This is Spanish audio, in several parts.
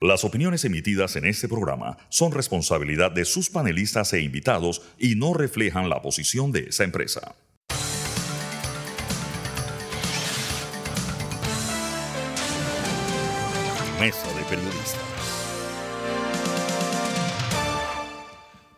Las opiniones emitidas en este programa son responsabilidad de sus panelistas e invitados y no reflejan la posición de esa empresa. Mesa de Periodistas.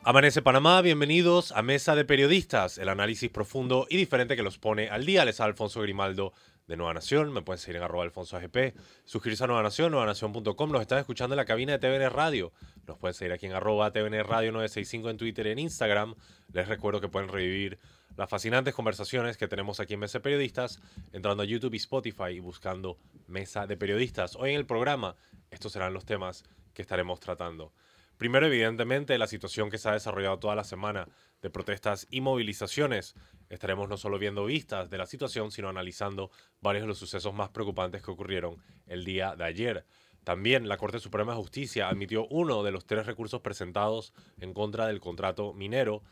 Amanece Panamá, bienvenidos a Mesa de Periodistas, el análisis profundo y diferente que los pone al día. Les Alfonso Grimaldo de Nueva Nación, me pueden seguir en arroba alfonso AGP, suscribirse a Nueva Nación, nuevanación.com, nos están escuchando en la cabina de TVN Radio, nos pueden seguir aquí en arroba TVN Radio 965 en Twitter y en Instagram, les recuerdo que pueden revivir las fascinantes conversaciones que tenemos aquí en Mesa de Periodistas, entrando a YouTube y Spotify y buscando Mesa de Periodistas. Hoy en el programa, estos serán los temas que estaremos tratando. Primero, evidentemente, la situación que se ha desarrollado toda la semana de protestas y movilizaciones. Estaremos no solo viendo vistas de la situación, sino analizando varios de los sucesos más preocupantes que ocurrieron el día de ayer. También la Corte Suprema de Justicia admitió uno de los tres recursos presentados en contra del contrato minero.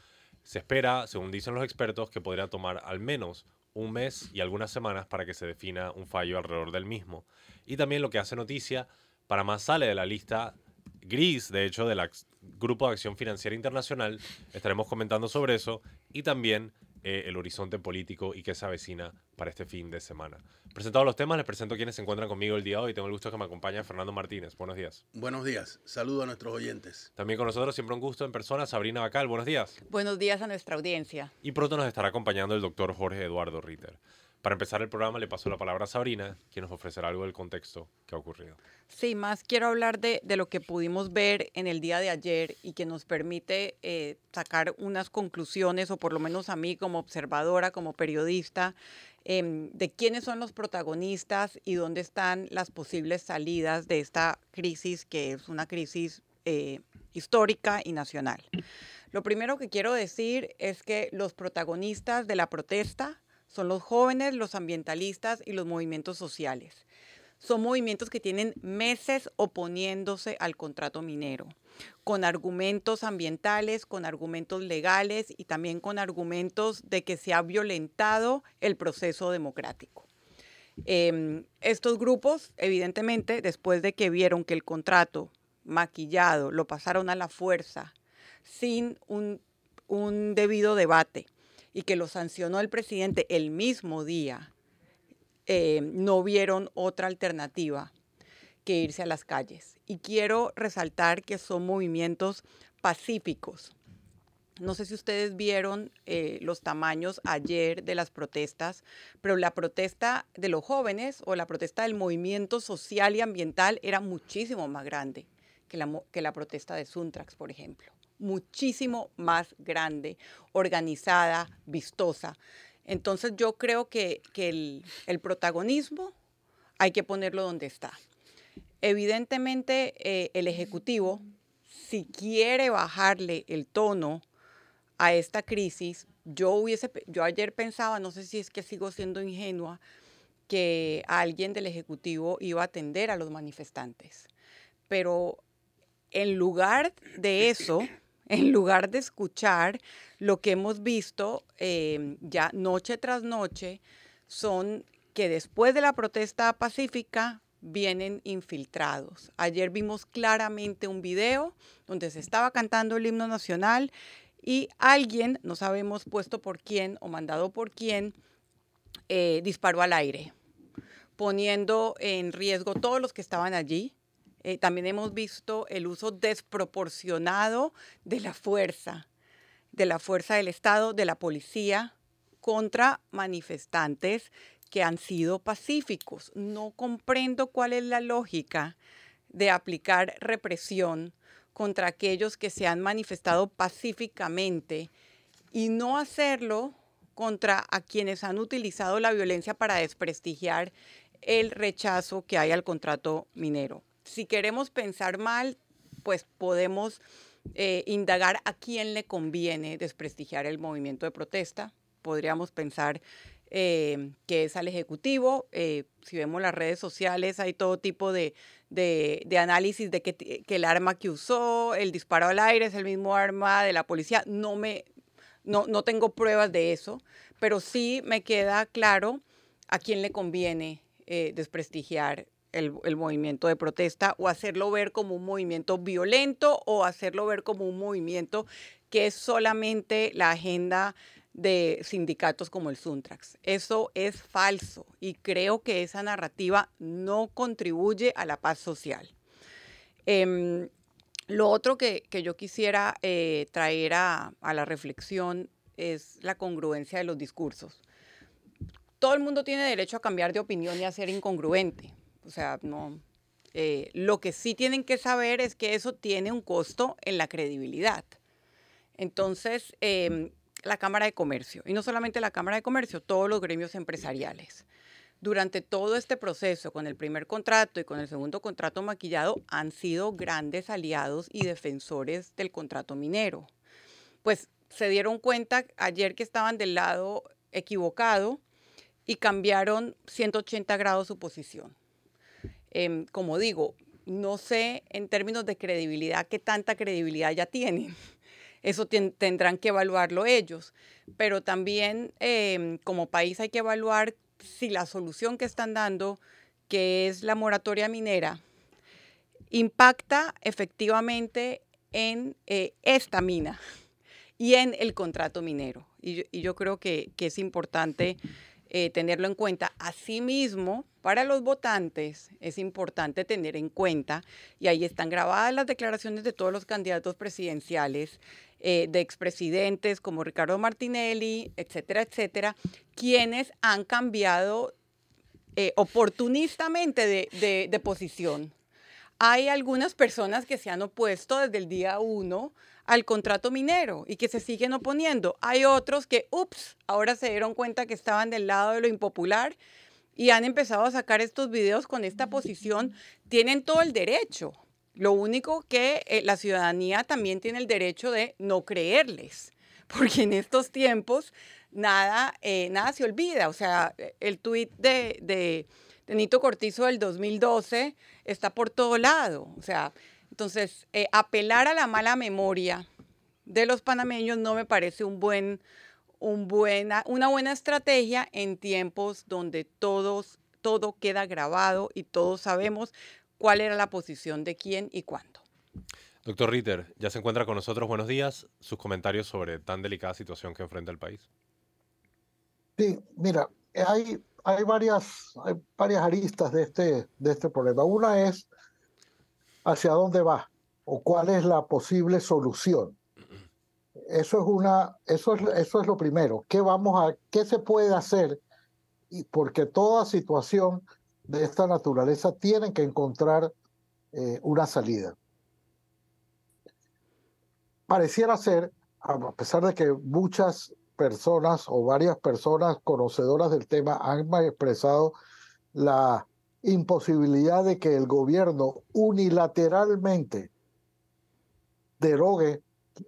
Se espera, según dicen los expertos, que podría tomar al menos un mes y algunas semanas para que se defina un fallo alrededor del mismo. Y también lo que hace noticia, para más sale de la lista gris, de hecho, del Grupo de Acción Financiera Internacional. Estaremos comentando sobre eso y también eh, el horizonte político y qué se avecina para este fin de semana. Presentados los temas, les presento quienes se encuentran conmigo el día de hoy. Tengo el gusto de que me acompañe Fernando Martínez. Buenos días. Buenos días. Saludo a nuestros oyentes. También con nosotros, siempre un gusto en persona, Sabrina Bacal. Buenos días. Buenos días a nuestra audiencia. Y pronto nos estará acompañando el doctor Jorge Eduardo Ritter. Para empezar el programa le paso la palabra a Sabrina, quien nos ofrecerá algo del contexto que ha ocurrido. Sí, más quiero hablar de, lo que pudimos ver en el día de ayer y que nos permite eh, sacar unas conclusiones, o por lo menos a mí como observadora, como periodista, em, de quiénes son los protagonistas y dónde están las posibles salidas de esta crisis, que es una crisis eh, histórica y nacional. Lo primero que quiero decir es que los protagonistas de la protesta son los jóvenes, los ambientalistas y los movimientos sociales. Son movimientos que tienen meses oponiéndose al contrato minero, con argumentos ambientales, con argumentos legales y también con argumentos de que se ha violentado el proceso democrático. Em, estos grupos, evidentemente, después de que vieron que el contrato maquillado lo pasaron a la fuerza sin un, un debido debate, y que lo sancionó el presidente el mismo día, eh, no vieron otra alternativa que irse a las calles. Y quiero resaltar que son movimientos pacíficos. No sé si ustedes vieron eh, los tamaños ayer de las protestas, pero la protesta de los jóvenes o la protesta del movimiento social y ambiental era muchísimo más grande que la, que la protesta de Suntrax, por ejemplo muchísimo más grande, organizada, vistosa. Entonces yo creo que, el, protagonismo hay que ponerlo donde está. Evidentemente eh, el Ejecutivo, si quiere bajarle el tono a esta crisis, yo, hubiese, yo ayer pensaba, no sé si es que sigo siendo ingenua, que alguien del Ejecutivo iba a atender a los manifestantes. Pero en lugar de eso, en lugar de escuchar lo que hemos visto em, ya noche tras noche, son que después de la protesta pacífica vienen infiltrados. Ayer vimos claramente un video donde se estaba cantando el himno nacional y alguien, no sabemos puesto por quién o mandado por quién, eh, disparó al aire, poniendo en riesgo todos los que estaban allí, eh, también hemos visto el uso desproporcionado de la fuerza, de la fuerza del Estado, de la policía, contra manifestantes que han sido pacíficos. No comprendo cuál es la lógica de aplicar represión contra aquellos que se han manifestado pacíficamente y no hacerlo contra a quienes han utilizado la violencia para desprestigiar el rechazo que hay al contrato minero si queremos pensar mal, pues podemos eh, indagar a quién le conviene desprestigiar el movimiento de protesta. Podríamos pensar eh, que es al Ejecutivo. Eh, si vemos las redes sociales, hay todo tipo de, análisis de que, que, el arma que usó, el disparo al aire, es el mismo arma de la policía. No, me, no, no tengo pruebas de eso, pero sí me queda claro a quién le conviene desprestigiar el, movimiento de protesta o hacerlo ver como un movimiento violento o hacerlo ver como un movimiento que es solamente la agenda de sindicatos como el Suntrax. Eso es falso y creo que esa narrativa no contribuye a la paz social. Eh, lo otro que, yo quisiera eh, traer a la reflexión es la congruencia de los discursos. Todo el mundo tiene derecho a cambiar de opinión y a ser incongruente. O sea, no. Eh, lo que sí tienen que saber es que eso tiene un costo en la credibilidad. Entonces, eh, la Cámara de Comercio, y no solamente la Cámara de Comercio, todos los gremios empresariales, durante todo este proceso, con el primer contrato y con el segundo contrato maquillado, han sido grandes aliados y defensores del contrato minero. Pues se dieron cuenta ayer que estaban del lado equivocado y cambiaron 180 grados su posición. Eh, como digo, no sé en términos de credibilidad qué tanta credibilidad ya tienen. Eso tendrán que evaluarlo ellos. Pero también eh, como país hay que evaluar si la solución que están dando, que es la moratoria minera, impacta efectivamente en eh, esta mina y en el contrato minero. Y yo, creo que, que, es importante eh, tenerlo en cuenta. Asimismo, para los votantes es importante tener en cuenta, y ahí están grabadas las declaraciones de todos los candidatos presidenciales, eh, de expresidentes como Ricardo Martinelli, etcétera, etcétera, quienes han cambiado eh, oportunistamente de, de, de posición. Hay algunas personas que se han opuesto desde el día uno al contrato minero y que se siguen oponiendo. Hay otros que, ups, ahora se dieron cuenta que estaban del lado de lo impopular y han empezado a sacar estos videos con esta posición. Tienen todo el derecho. Lo único que eh, la ciudadanía también tiene el derecho de no creerles, porque en estos tiempos nada, eh, nada se olvida. O sea, el tuit de, de, de Nito Cortizo del 2012 está por todo lado. O sea, entonces, eh, apelar a la mala memoria de los panameños no me parece un buen, un buena, una buena estrategia en tiempos donde todos, todo queda grabado y todos sabemos cuál era la posición de quién y cuándo. Doctor Ritter, ya se encuentra con nosotros. Buenos días. Sus comentarios sobre tan delicada situación que enfrenta el país. Sí, mira, hay, hay, varias, hay varias aristas de este, de este problema. Una es hacia dónde va o cuál es la posible solución. Eso es una, eso es, eso es lo primero. ¿Qué vamos a, qué se puede hacer? Y porque toda situación de esta naturaleza tiene que encontrar eh, una salida. Pareciera ser, a pesar de que muchas personas o varias personas conocedoras del tema han expresado la imposibilidad de que el gobierno unilateralmente derogue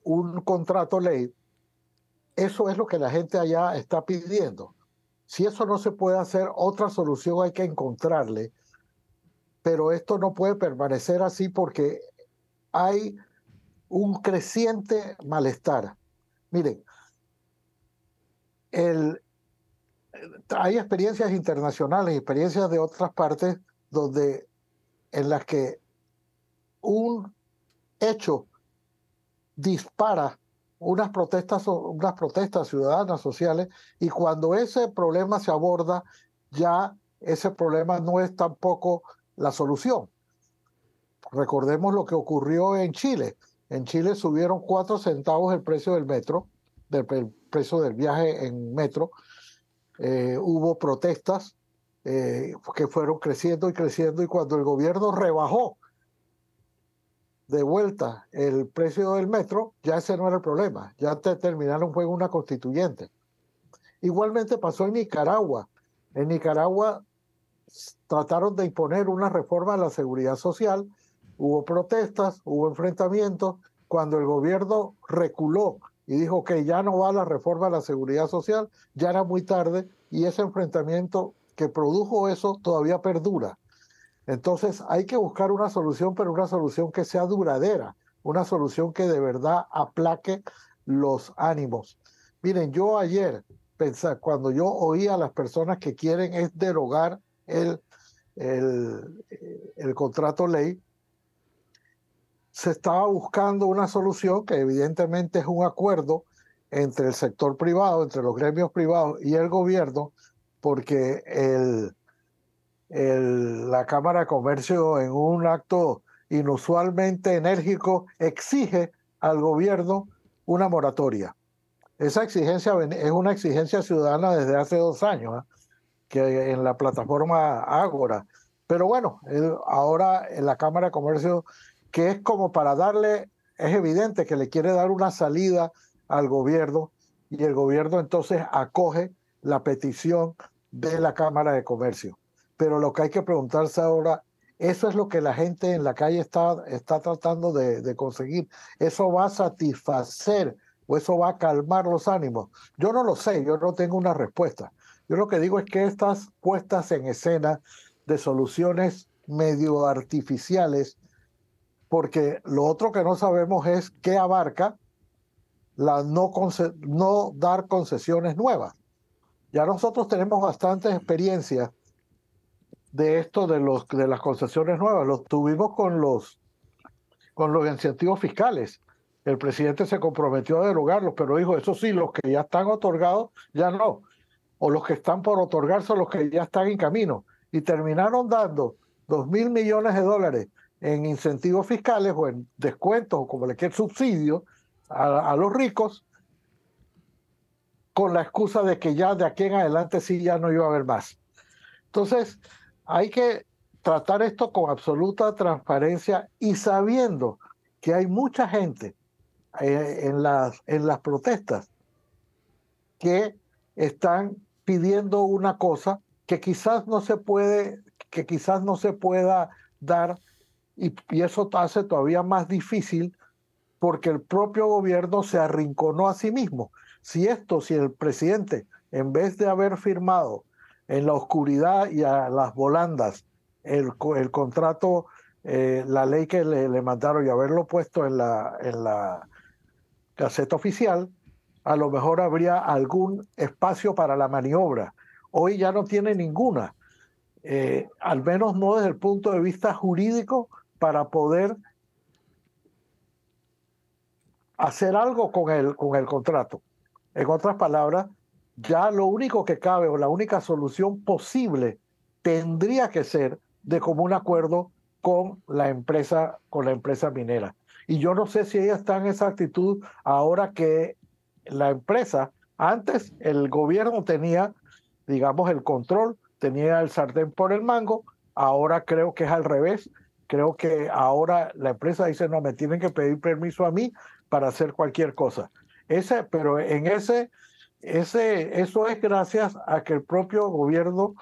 un contrato ley, eso es lo que la gente allá está pidiendo. Si eso no se puede hacer, otra solución hay que encontrarle, pero esto no puede permanecer así porque hay un creciente malestar. Miren, el, hay experiencias internacionales, experiencias de otras partes donde en las que un hecho dispara unas protestas, unas protestas ciudadanas sociales y cuando ese problema se aborda, ya ese problema no es tampoco la solución. Recordemos lo que ocurrió en Chile. En Chile subieron cuatro centavos el precio del metro, del el precio del viaje en metro, eh, hubo protestas eh, que fueron creciendo y creciendo y cuando el gobierno rebajó de vuelta el precio del metro, ya ese no era el problema, ya te terminaron fue una constituyente. Igualmente pasó en Nicaragua. En Nicaragua trataron de imponer una reforma a la seguridad social, hubo protestas, hubo enfrentamientos, cuando el gobierno reculó y dijo que ya no va la reforma a la seguridad social, ya era muy tarde y ese enfrentamiento que produjo eso todavía perdura. Entonces hay que buscar una solución, pero una solución que sea duradera, una solución que de verdad aplaque los ánimos. Miren, yo ayer, cuando yo oía a las personas que quieren es derogar el, el, el contrato ley, se estaba buscando una solución que evidentemente es un acuerdo entre el sector privado, entre los gremios privados y el gobierno, porque el, el, la Cámara de Comercio en un acto inusualmente enérgico exige al gobierno una moratoria. Esa exigencia es una exigencia ciudadana desde hace dos años, ¿eh? que en la plataforma Ágora. Pero bueno, ahora en la Cámara de Comercio, que es como para darle, es evidente que le quiere dar una salida al gobierno y el gobierno entonces acoge la petición de la Cámara de Comercio. Pero lo que hay que preguntarse ahora, eso es lo que la gente en la calle está, está tratando de, de conseguir. Eso va a satisfacer o eso va a calmar los ánimos. Yo no lo sé, yo no tengo una respuesta. Yo lo que digo es que estas puestas en escena de soluciones medio artificiales, porque lo otro que no sabemos es qué abarca la no, no dar concesiones nuevas. Ya nosotros tenemos bastantes experiencias de esto de, los, de las concesiones nuevas. Lo tuvimos con los, con los incentivos fiscales. El presidente se comprometió a derogarlos, pero dijo, eso sí, los que ya están otorgados, ya no. O los que están por otorgarse, los que ya están en camino. Y terminaron dando dos mil millones de dólares en incentivos fiscales o en descuentos o como le quede subsidio a, a los ricos con la excusa de que ya de aquí en adelante sí ya no iba a haber más. Entonces, hay que tratar esto con absoluta transparencia y sabiendo que hay mucha gente eh, en, las, en las protestas que están pidiendo una cosa que quizás no se puede, que quizás no se pueda dar y, y eso hace todavía más difícil porque el propio gobierno se arrinconó a sí mismo. Si esto, si el presidente, en vez de haber firmado en la oscuridad y a las volandas el, el contrato, eh, la ley que le, le, mandaron y haberlo puesto en la, en la Gaceta Oficial, a lo mejor habría algún espacio para la maniobra. Hoy ya no tiene ninguna, eh, al menos no desde el punto de vista jurídico, para poder hacer algo con el, con el contrato. En otras palabras, ya lo único que cabe o la única solución posible tendría que ser de común acuerdo con la empresa, con la empresa minera. Y yo no sé si ella está en esa actitud ahora que la empresa, antes el gobierno tenía, digamos, el control, tenía el sartén por el mango, ahora creo que es al revés. Creo que ahora la empresa dice, no, me tienen que pedir permiso a mí para hacer cualquier cosa. Ese, pero en ese, ese, eso es gracias a que el propio gobierno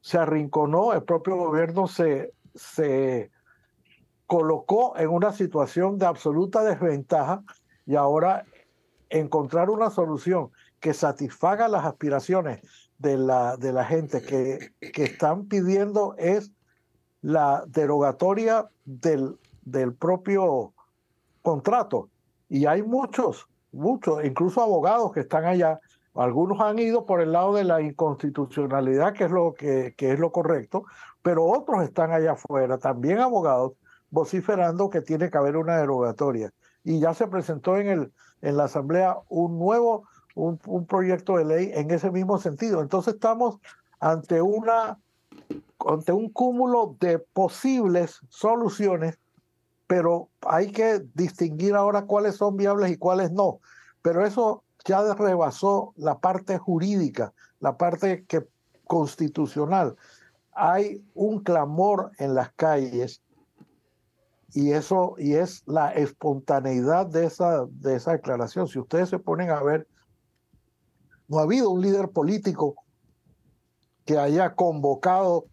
se arrinconó, el propio gobierno se, se colocó en una situación de absoluta desventaja y ahora encontrar una solución que satisfaga las aspiraciones de la, de la gente que, que están pidiendo es la derogatoria del, del propio contrato. Y hay muchos muchos, incluso abogados que están allá. Algunos han ido por el lado de la inconstitucionalidad, que es lo, que, que es lo correcto, pero otros están allá afuera, también abogados, vociferando que tiene que haber una derogatoria. Y ya se presentó en, el, en la Asamblea un nuevo, un, un proyecto de ley en ese mismo sentido. Entonces estamos ante una ante un cúmulo de posibles soluciones pero hay que distinguir ahora cuáles son viables y cuáles no. Pero eso ya rebasó la parte jurídica, la parte constitucional. Hay un clamor en las calles y eso y es la espontaneidad de esa, de esa declaración. Si ustedes se ponen a ver, no ha habido un líder político que haya convocado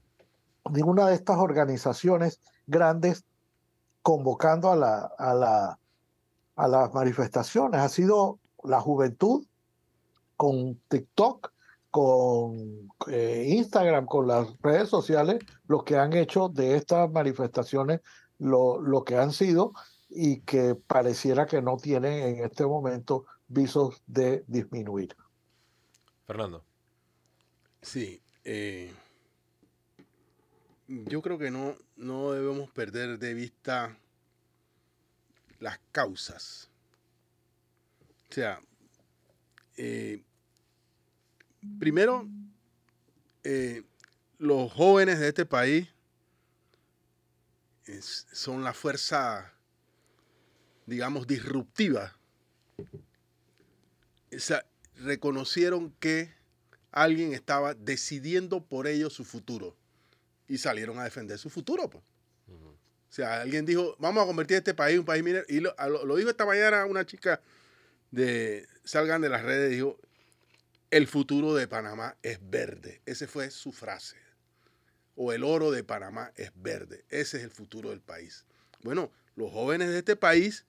ninguna de estas organizaciones grandes convocando a, la, a, la, a las manifestaciones. Ha sido la juventud con TikTok, con eh, Instagram, con las redes sociales, los que han hecho de estas manifestaciones lo, lo que han sido y que pareciera que no tienen en este momento visos de disminuir. Fernando. Sí. Eh, Yo creo que no, no debemos perder de vista las causas. O sea, eh, primero, eh, los jóvenes de este país es- son la fuerza, digamos, disruptiva. O sea, reconocieron que alguien estaba decidiendo por ellos su futuro y salieron a defender su futuro. pues. O sea, alguien dijo, vamos a convertir este país en un país minero. Y lo, lo- lo dijo esta mañana una chica de Salgan de las redes, dijo, el futuro de Panamá es verde. Esa fue su frase. O el oro de Panamá es verde. Ese es el futuro del país. Bueno, los jóvenes de este país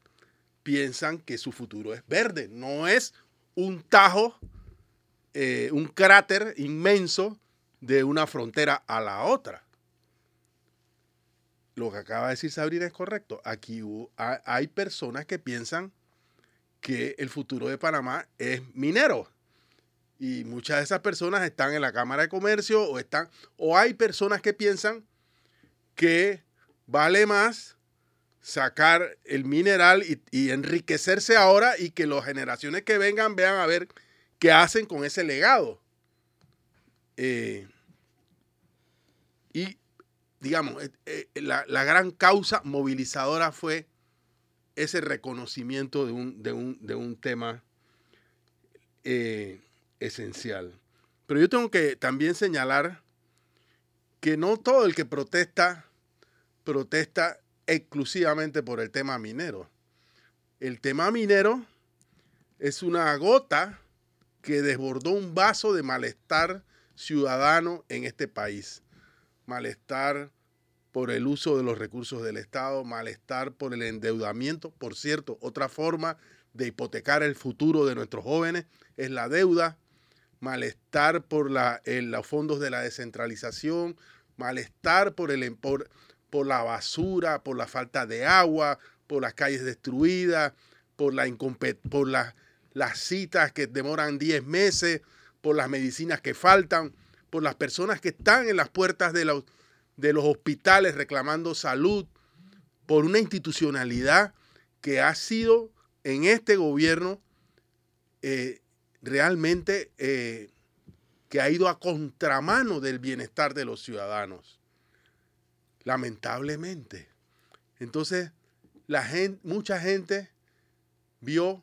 piensan que su futuro es verde. No es un tajo, eh, un cráter inmenso de una frontera a la otra. Lo que acaba de decir Sabrina es correcto. Aquí hay personas que piensan que el futuro de Panamá es minero. Y muchas de esas personas están en la Cámara de Comercio o están o hay personas que piensan que vale más sacar el mineral y, enriquecerse ahora y que las generaciones que vengan vean a ver qué hacen con ese legado. Eh, y digamos, eh, eh, la, la gran causa movilizadora fue ese reconocimiento de un, de un, de un tema eh, esencial. Pero yo tengo que también señalar que no todo el que protesta, protesta exclusivamente por el tema minero. El tema minero es una gota que desbordó un vaso de malestar ciudadano en este país. Malestar por el uso de los recursos del Estado, malestar por el endeudamiento. Por cierto, otra forma de hipotecar el futuro de nuestros jóvenes es la deuda, malestar por la, el- los fondos de la descentralización, malestar por, el, por, por la basura, por la falta de agua, por las calles destruidas, por, la por la- las citas que demoran 10 meses, por las medicinas que faltan, por las personas que están en las puertas de los, de los hospitales reclamando salud, por una institucionalidad que ha sido en este gobierno eh, realmente eh, que ha ido a contramano del bienestar de los ciudadanos. Lamentablemente. Entonces, la gente, mucha gente vio,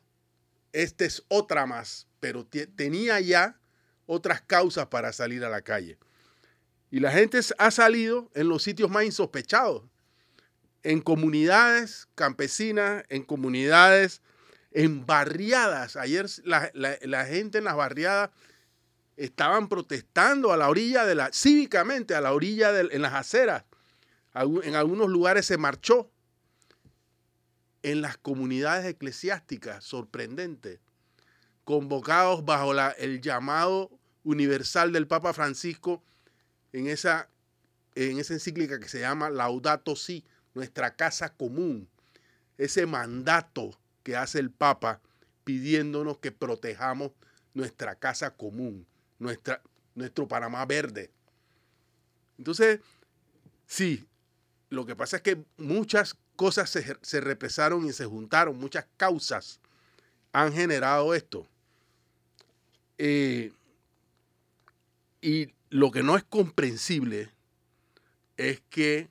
esta es otra más, pero te- tenía ya otras causas para salir a la calle. Y la gente ha salido en los sitios más insospechados, en comunidades campesinas, en comunidades, en barriadas. Ayer la, gente en las barriadas estaban protestando a la orilla de la, cívicamente, a la orilla de, en las aceras. En algunos lugares se marchó. En las comunidades eclesiásticas, sorprendente, convocados bajo el llamado universal del Papa Francisco en esa, en esa encíclica que se llama Laudato Si, nuestra casa común. Ese mandato que hace el Papa pidiéndonos que protejamos nuestra casa común, nuestra, nuestro Panamá verde. Entonces, sí, lo que pasa es que muchas cosas se, se represaron y se juntaron, muchas causas han generado esto. Eh, y lo que no es comprensible es que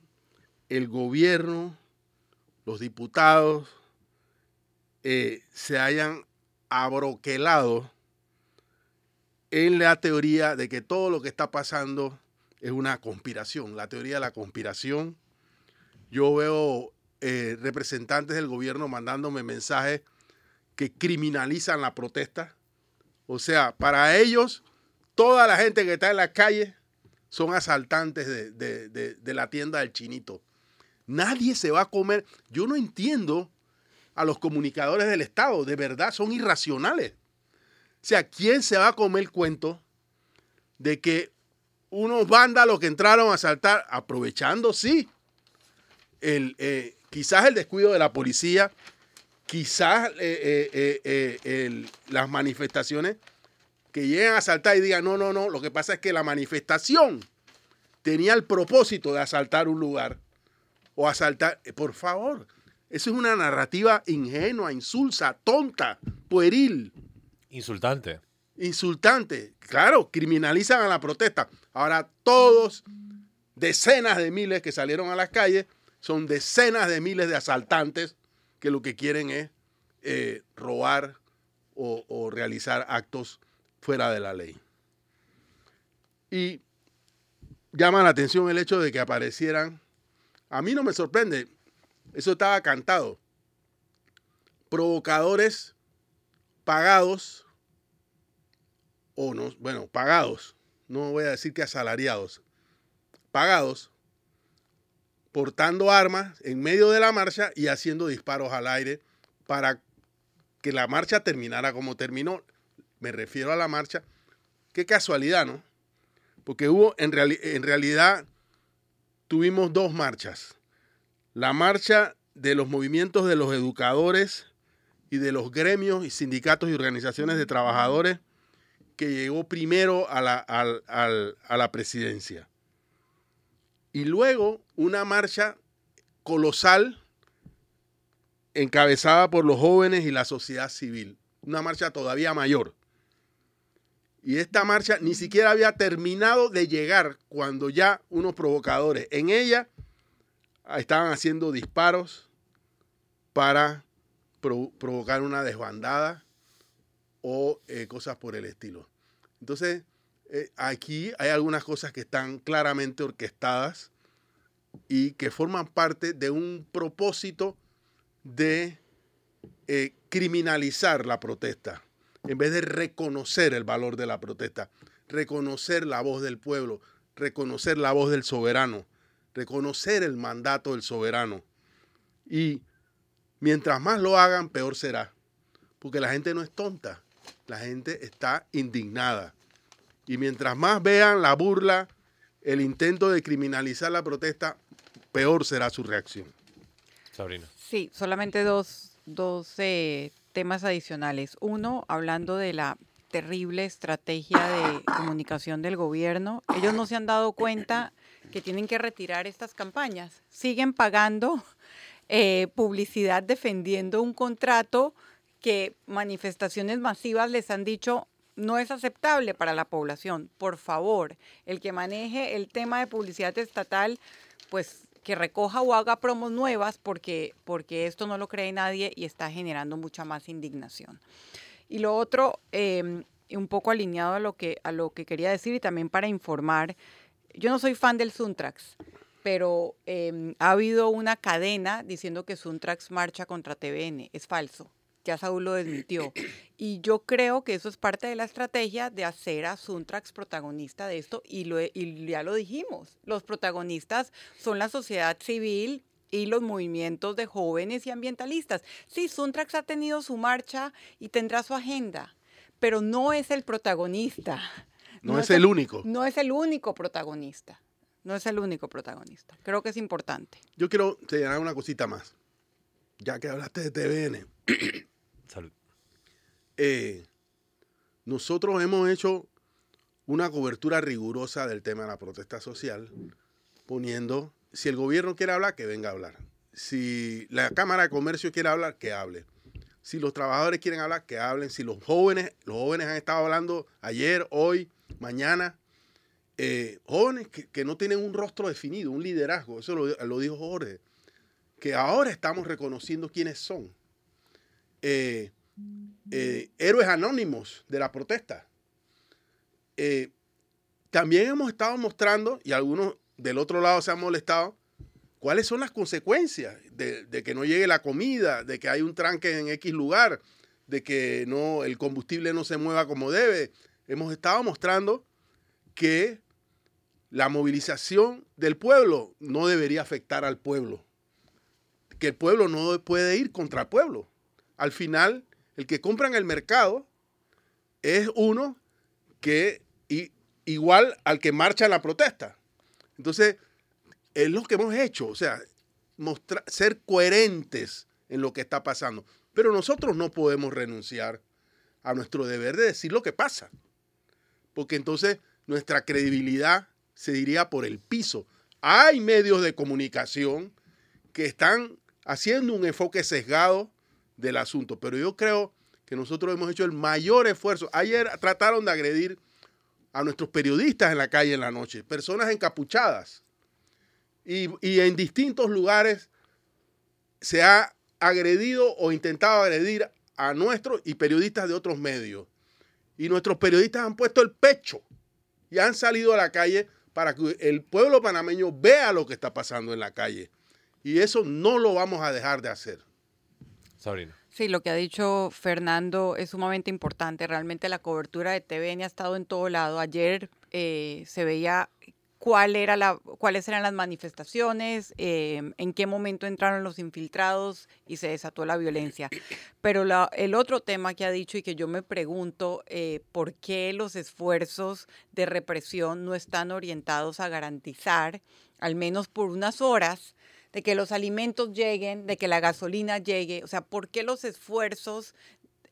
el gobierno, los diputados, eh, se hayan abroquelado en la teoría de que todo lo que está pasando es una conspiración, la teoría de la conspiración. Yo veo eh, representantes del gobierno mandándome mensajes que criminalizan la protesta. O sea, para ellos, toda la gente que está en la calle son asaltantes de, la tienda del chinito. Nadie se va a comer. Yo no entiendo a los comunicadores del Estado. De verdad, son irracionales. O sea, ¿quién se va a comer el cuento de que unos vándalos que entraron a asaltar, aprovechando, sí, el, eh, quizás el descuido de la policía, quizás eh, eh, las manifestaciones que lleguen a asaltar y digan, no, no, no, lo que pasa es que la manifestación tenía el propósito de asaltar un lugar o asaltar. eh, Por favor, eso es una narrativa ingenua, insulsa, tonta, pueril, Insultante. insultante. Claro, criminalizan a la protesta. Ahora todos, decenas de miles que salieron a las calles, son decenas de miles de asaltantes que lo que quieren es eh, robar o, o realizar actos fuera de la ley. Y llama la atención el hecho de que aparecieran, a mí no me sorprende, eso estaba cantado, provocadores pagados, o no, bueno, pagados, no voy a decir que asalariados, pagados, portando armas en medio de la marcha y haciendo disparos al aire para que la marcha terminara como terminó. Me refiero a la marcha. Qué casualidad, ¿no? Porque hubo, en, en realidad, tuvimos dos marchas. La marcha de los movimientos de los educadores y de los gremios y sindicatos y organizaciones de trabajadores que llegó primero a la, a la presidencia. Y luego una marcha colosal encabezada por los jóvenes y la sociedad civil. Una marcha todavía mayor. Y esta marcha ni siquiera había terminado de llegar cuando ya unos provocadores en ella estaban haciendo disparos para pro- provocar una desbandada o eh, cosas por el estilo. Entonces, eh, aquí hay algunas cosas que están claramente orquestadas y que forman parte de un propósito de eh, criminalizar la protesta, en vez de reconocer el valor de la protesta, reconocer la voz del pueblo, reconocer la voz del soberano, reconocer el mandato del soberano. Y mientras más lo hagan, peor será, porque la gente no es tonta, la gente está indignada. Y mientras más vean la burla, el intento de criminalizar la protesta, peor será su reacción. Sabrina. Sí, solamente dos, dos eh, temas adicionales. Uno, hablando de la terrible estrategia de comunicación del gobierno. Ellos no se han dado cuenta que tienen que retirar estas campañas. Siguen pagando eh, publicidad defendiendo un contrato que manifestaciones masivas les han dicho no es aceptable para la población. Por favor, el que maneje el tema de publicidad estatal, pues que recoja o haga promos nuevas porque, porque esto no lo cree nadie y está generando mucha más indignación. Y lo otro, eh, un poco alineado a lo, que, a lo que quería decir y también para informar, yo no soy fan del Suntrax, pero eh, ha habido una cadena diciendo que Suntrax marcha contra TVN. Es falso. Ya Saúl lo desmintió. Y yo creo que eso es parte de la estrategia de hacer a Suntrax protagonista de esto. Y, lo, y ya lo dijimos. Los protagonistas son la sociedad civil y los movimientos de jóvenes y ambientalistas. Sí, Suntrax ha tenido su marcha y tendrá su agenda, pero no es el protagonista. No, es el único. No es el único protagonista. No es el único protagonista. Creo que es importante. Yo quiero señalar una cosita más. Ya que hablaste de TVN, Eh, nosotros hemos hecho una cobertura rigurosa del tema de la protesta social, poniendo, si el gobierno quiere hablar, que venga a hablar. Si la Cámara de Comercio quiere hablar, que hable. Si los trabajadores quieren hablar, que hablen. Si los jóvenes, los jóvenes han estado hablando ayer, hoy, mañana, eh, jóvenes que, que no tienen un rostro definido, un liderazgo, eso lo, lo dijo Jorge, que ahora estamos reconociendo quiénes son. Eh, eh, héroes anónimos de la protesta. Eh, también hemos estado mostrando, y algunos del otro lado se han molestado, cuáles son las consecuencias de, que no llegue la comida, de que hay un tranque en X lugar, de que no, el combustible no se mueva como debe. Hemos estado mostrando que la movilización del pueblo no debería afectar al pueblo, que el pueblo no puede ir contra el pueblo. Al final, el que compra en el mercado es uno que igual al que marcha la protesta. Entonces, es lo que hemos hecho, o sea, mostrar, ser coherentes en lo que está pasando. Pero nosotros no podemos renunciar a nuestro deber de decir lo que pasa, porque entonces nuestra credibilidad se iría por el piso. Hay medios de comunicación que están haciendo un enfoque sesgado del asunto, pero yo creo que nosotros hemos hecho el mayor esfuerzo. Ayer trataron de agredir a nuestros periodistas en la calle en la noche, personas encapuchadas. Y, en distintos lugares se ha agredido o intentado agredir a nuestros y periodistas de otros medios. Y nuestros periodistas han puesto el pecho y han salido a la calle para que el pueblo panameño vea lo que está pasando en la calle. Y eso no lo vamos a dejar de hacer. Sí, lo que ha dicho Fernando es sumamente importante. Realmente la cobertura de TVN ha estado en todo lado. Ayer eh, se veía cuáles eran las manifestaciones, eh, en qué momento entraron los infiltrados y se desató la violencia. Pero la, el otro tema que ha dicho y que yo me pregunto, eh, ¿por qué los esfuerzos de represión no están orientados a garantizar, al menos por unas horas, de que los alimentos lleguen, de que la gasolina llegue? O sea, ¿por qué los esfuerzos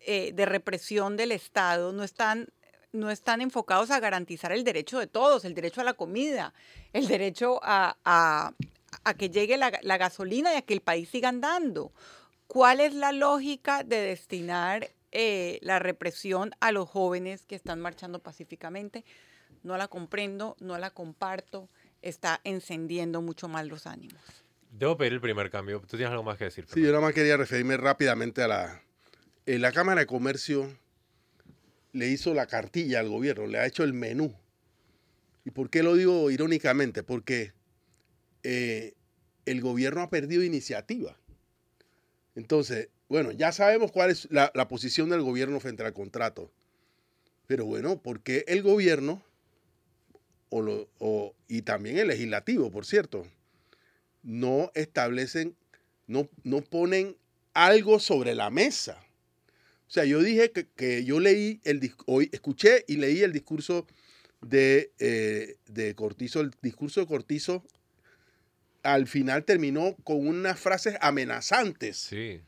eh, de represión del Estado no están no están enfocados a garantizar el derecho de todos, el derecho a la comida, el derecho a, a, que llegue la, gasolina y a que el país siga andando. ¿Cuál es la lógica de destinar eh, la represión a los jóvenes que están marchando pacíficamente? No la comprendo, no la comparto, está encendiendo mucho más los ánimos. Debo pedir el primer cambio. ¿Tú tienes algo más que decir? Sí, yo nada más quería referirme rápidamente a la... En la Cámara de Comercio le hizo la cartilla al gobierno, le ha hecho el menú. ¿Y por qué lo digo irónicamente? Porque eh, el gobierno ha perdido iniciativa. Entonces, bueno, ya sabemos cuál es la, la posición del gobierno frente al contrato. Pero bueno, ¿por qué el gobierno o lo, o, y también el legislativo, por cierto, no establecen, no, no ponen algo sobre la mesa? O sea, yo dije que, que yo leí el hoy escuché y leí el discurso de, eh, de Cortizo, el discurso de Cortizo al final terminó con unas frases amenazantes. Sí.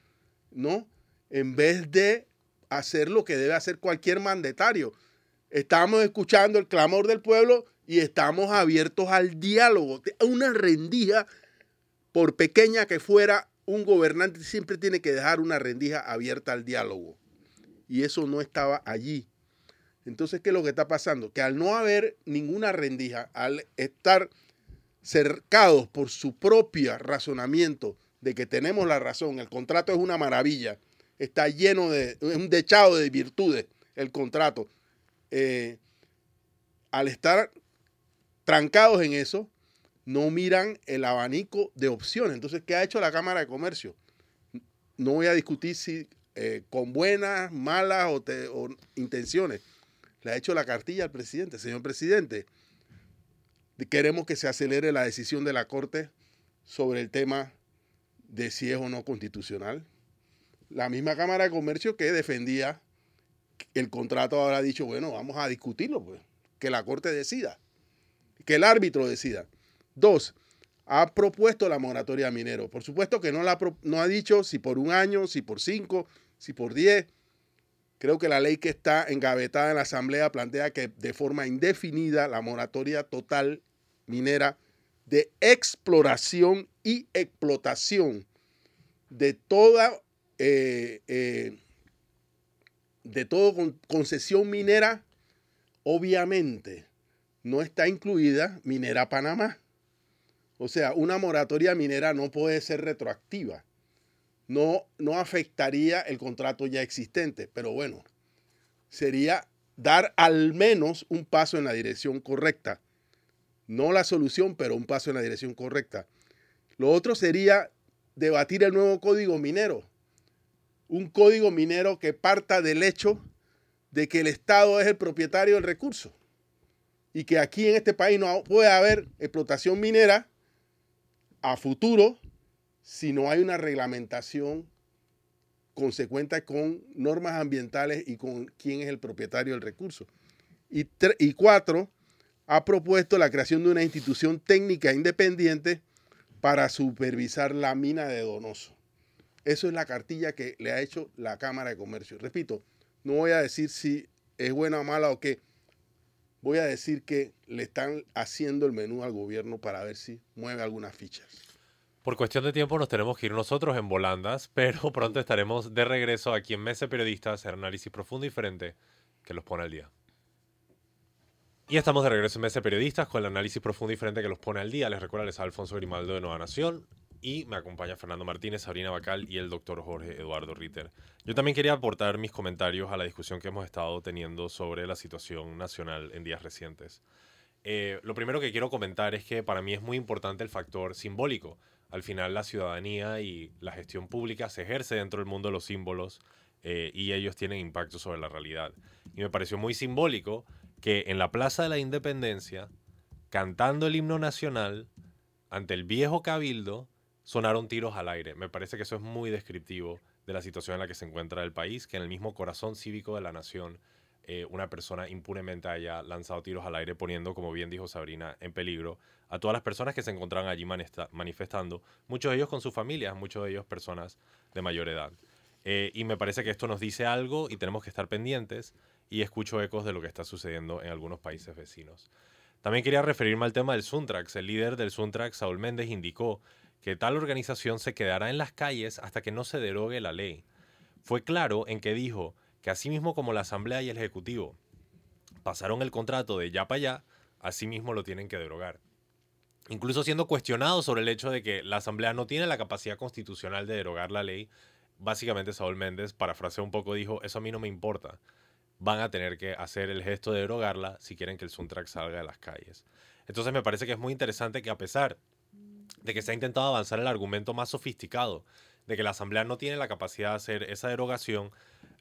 ¿No? En vez de hacer lo que debe hacer cualquier mandatario. Estamos escuchando el clamor del pueblo y estamos abiertos al diálogo. Una rendija, por pequeña que fuera, un gobernante siempre tiene que dejar una rendija abierta al diálogo y eso no estaba allí. Entonces, ¿qué es lo que está pasando? Que al no haber ninguna rendija, al estar cercados por su propio razonamiento de que tenemos la razón, el contrato es una maravilla, está lleno de, un dechado de virtudes el contrato, eh, al estar trancados en eso, no miran el abanico de opciones. Entonces, ¿qué ha hecho la Cámara de Comercio? No voy a discutir si eh, con buenas, malas o, intenciones, le ha hecho la cartilla al presidente. Señor presidente, queremos que se acelere la decisión de la Corte sobre el tema de si es o no constitucional. La misma Cámara de Comercio que defendía el contrato ahora ha dicho, bueno, vamos a discutirlo, pues, que la Corte decida, que el árbitro decida. Dos, ha propuesto la moratoria minero. Por supuesto que no, la, no ha dicho si por un año, si por cinco, si por 10. Creo que la ley que está engavetada en la Asamblea plantea que de forma indefinida la moratoria total minera de exploración y explotación de toda eh, eh, de toda concesión minera, obviamente no está incluida minera Panamá. O sea, una moratoria minera no puede ser retroactiva no, no afectaría el contrato ya existente, pero bueno, sería dar al menos un paso en la dirección correcta. No la solución, pero un paso en la dirección correcta. Lo otro sería debatir el nuevo código minero. Un código minero que parta del hecho de que el Estado es el propietario del recurso y que aquí en este país no puede haber explotación minera a futuro si no hay una reglamentación consecuente con normas ambientales y con quién es el propietario del recurso. Y, y cuatro, ha propuesto la creación de una institución técnica independiente para supervisar la mina de Donoso. Eso es la cartilla que le ha hecho la Cámara de Comercio. Repito, no voy a decir si es buena o mala o qué. Voy a decir que le están haciendo el menú al gobierno para ver si mueve algunas fichas. Por cuestión de tiempo nos tenemos que ir nosotros en volandas, pero pronto estaremos de regreso aquí en Mese Periodistas, el análisis profundo y diferente que los pone al día. Y estamos de regreso en Mese Periodistas con el análisis profundo y diferente que los pone al día. Les recuerdo, les Alfonso Grimaldo de Nueva Nación y me acompaña Fernando Martínez, Sabrina Bacal y el doctor Jorge Eduardo Ritter. Yo también quería aportar mis comentarios a la discusión que hemos estado teniendo sobre la situación nacional en días recientes. Eh, lo primero que quiero comentar es que para mí es muy importante el factor simbólico. Al final la ciudadanía y la gestión pública se ejerce dentro del mundo de los símbolos eh, y ellos tienen impacto sobre la realidad. Y me pareció muy simbólico que en la Plaza de la Independencia, cantando el himno nacional, ante el viejo cabildo, sonaron tiros al aire. Me parece que eso es muy descriptivo de la situación en la que se encuentra el país, que en el mismo corazón cívico de la nación eh, una persona impunemente haya lanzado tiros al aire, poniendo, como bien dijo Sabrina, en peligro a todas las personas que se encontraban allí manifestando, muchos de ellos con sus familias, muchos de ellos personas de mayor edad. Eh, y me parece que esto nos dice algo y tenemos que estar pendientes y escucho ecos de lo que está sucediendo en algunos países vecinos. También quería referirme al tema del Suntrax. El líder del Suntrax, Saúl Méndez, indicó que tal organización se quedará en las calles hasta que no se derogue la ley. Fue claro en que dijo que asimismo como la Asamblea y el Ejecutivo pasaron el contrato de ya para allá, asimismo lo tienen que derogar. Incluso siendo cuestionado sobre el hecho de que la Asamblea no tiene la capacidad constitucional de derogar la ley, básicamente Saúl Méndez, parafraseó un poco, dijo, eso a mí no me importa. Van a tener que hacer el gesto de derogarla si quieren que el Suntrack salga de las calles. Entonces me parece que es muy interesante que a pesar de que se ha intentado avanzar el argumento más sofisticado de que la Asamblea no tiene la capacidad de hacer esa derogación,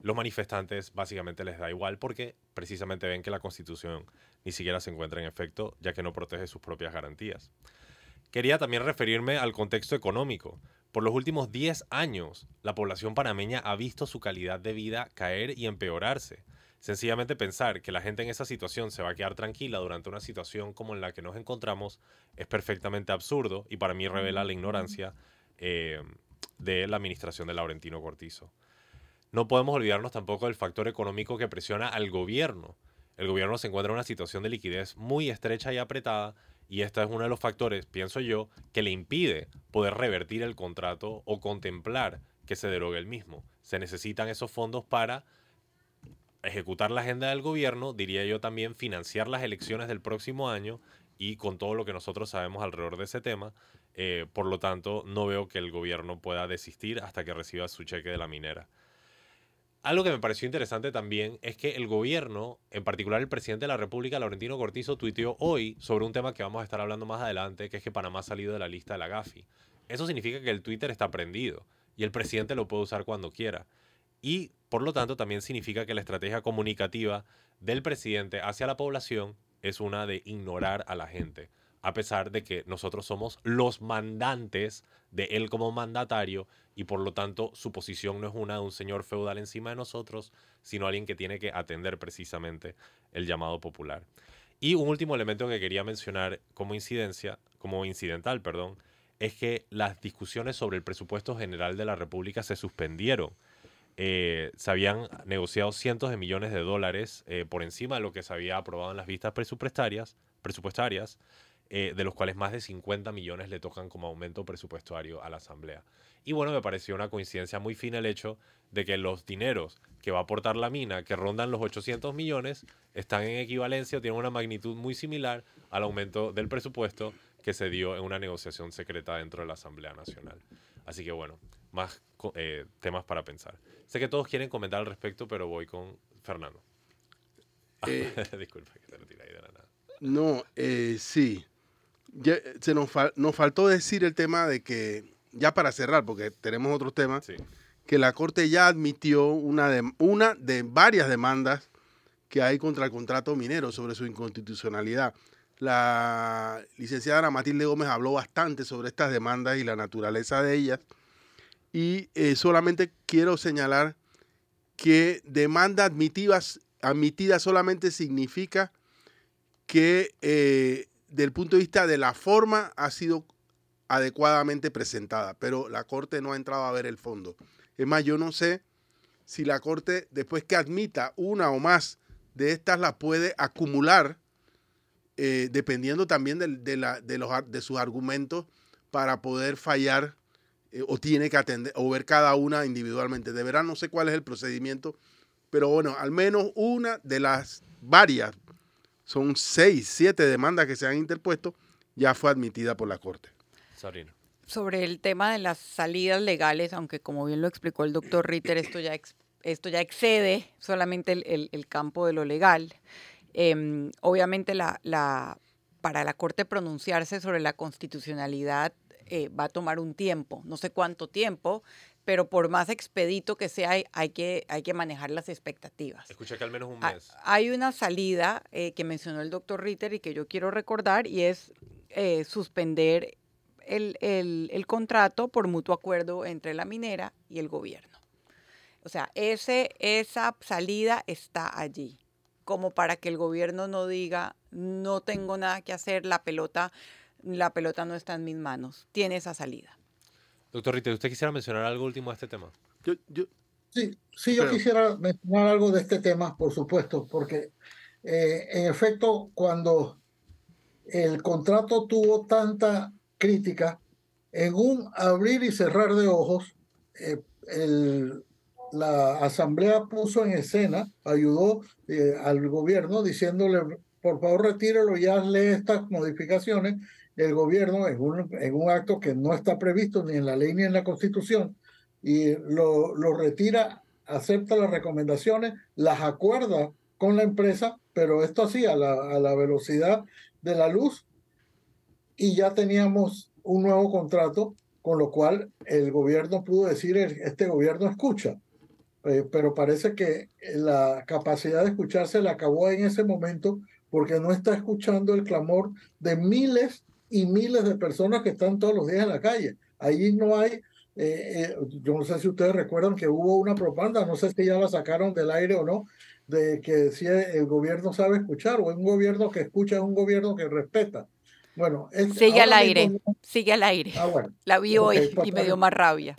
los manifestantes básicamente les da igual porque precisamente ven que la Constitución ni siquiera se encuentra en efecto, ya que no protege sus propias garantías. Quería también referirme al contexto económico. Por los últimos 10 años, la población panameña ha visto su calidad de vida caer y empeorarse. Sencillamente pensar que la gente en esa situación se va a quedar tranquila durante una situación como en la que nos encontramos es perfectamente absurdo y para mí revela la ignorancia eh, de la administración de Laurentino Cortizo. No podemos olvidarnos tampoco del factor económico que presiona al gobierno. El gobierno se encuentra en una situación de liquidez muy estrecha y apretada y este es uno de los factores, pienso yo, que le impide poder revertir el contrato o contemplar que se derogue el mismo. Se necesitan esos fondos para ejecutar la agenda del gobierno, diría yo también financiar las elecciones del próximo año y con todo lo que nosotros sabemos alrededor de ese tema. Eh, por lo tanto, no veo que el gobierno pueda desistir hasta que reciba su cheque de la minera. Algo que me pareció interesante también es que el gobierno, en particular el presidente de la República, Laurentino Cortizo, tuiteó hoy sobre un tema que vamos a estar hablando más adelante, que es que Panamá ha salido de la lista de la GAFI. Eso significa que el Twitter está prendido y el presidente lo puede usar cuando quiera. Y por lo tanto también significa que la estrategia comunicativa del presidente hacia la población es una de ignorar a la gente, a pesar de que nosotros somos los mandantes de él como mandatario y por lo tanto su posición no es una de un señor feudal encima de nosotros, sino alguien que tiene que atender precisamente el llamado popular. Y un último elemento que quería mencionar como incidencia, como incidental, perdón, es que las discusiones sobre el presupuesto general de la República se suspendieron eh, se habían negociado cientos de millones de dólares eh, por encima de lo que se había aprobado en las vistas presupuestarias, presupuestarias eh, de los cuales más de 50 millones le tocan como aumento presupuestario a la Asamblea. Y bueno, me pareció una coincidencia muy fina el hecho de que los dineros que va a aportar la mina, que rondan los 800 millones, están en equivalencia o tienen una magnitud muy similar al aumento del presupuesto que se dio en una negociación secreta dentro de la Asamblea Nacional. Así que bueno, más eh, temas para pensar. Sé que todos quieren comentar al respecto, pero voy con Fernando. Eh, Disculpa que te lo tiré ahí de la nada. No, eh, sí. Ya, se nos, fal- nos faltó decir el tema de que, ya para cerrar, porque tenemos otros temas, Sí. que la Corte ya admitió una de, una de varias demandas que hay contra el contrato minero sobre su inconstitucionalidad. La licenciada Ana Matilde Gómez habló bastante sobre estas demandas y la naturaleza de ellas. Y eh, solamente quiero señalar que demanda admitida solamente significa que eh, del punto de vista de la forma ha sido adecuadamente presentada, pero la Corte no ha entrado a ver el fondo. Es más, yo no sé si la Corte, después que admita una o más de estas, la puede acumular eh, dependiendo también del- de, la- de los, de sus argumentos para poder fallar eh, o tiene que atender o ver cada una individualmente. De verdad no sé cuál es el procedimiento, pero bueno, al menos una de las varias, son seis, siete demandas que se han interpuesto, ya fue admitida por la Corte. Sabrina. Sobre el tema de las salidas legales, aunque como bien lo explicó el doctor Ritter, esto ya, ex- esto ya excede solamente el, el- el campo de lo legal. Em, obviamente la, la- para la Corte pronunciarse sobre la constitucionalidad eh, va a tomar un tiempo, no sé cuánto tiempo, pero por más expedito que sea, hay, hay que, hay que manejar las expectativas. Escuché que al menos un mes. Hay una salida eh, que mencionó el doctor Ritter y que yo quiero recordar y es eh, suspender el, el- el contrato por mutuo acuerdo entre la minera y el gobierno. O sea, ese, esa salida está allí, como para que el gobierno no diga, no tengo nada que hacer, la pelota, la pelota no está en mis manos. Tiene esa salida. Doctor Ritter, ¿usted quisiera mencionar algo último a este tema? Yo, yo, Sí, sí, yo Pero- quisiera mencionar algo de este tema, por supuesto, porque eh, en efecto, cuando el contrato tuvo tanta crítica, en un abrir y cerrar de ojos, eh, el- la asamblea puso en escena, ayudó eh, al gobierno diciéndole, por favor retírelo y hazle estas modificaciones. El gobierno, en un, en un acto que no está previsto ni en la ley ni en la constitución, y lo, lo retira, acepta las recomendaciones, las acuerda con la empresa, pero esto así a la, a la velocidad de la luz y ya teníamos un nuevo contrato, con lo cual el gobierno pudo decir, "El- este gobierno escucha, Eh, pero parece que la capacidad de escuchar se le acabó en ese momento porque no está escuchando el clamor de miles y miles de personas que están todos los días en la calle. Allí no hay eh, eh, yo no sé si ustedes recuerdan que hubo una propaganda, no sé si ya la sacaron del aire o no, de que decía el gobierno sabe escuchar o un gobierno que escucha es un gobierno que respeta. Bueno, es- Sigue al aire, mismo- sigue al aire. ah, bueno, La vi hoy y me dio más rabia.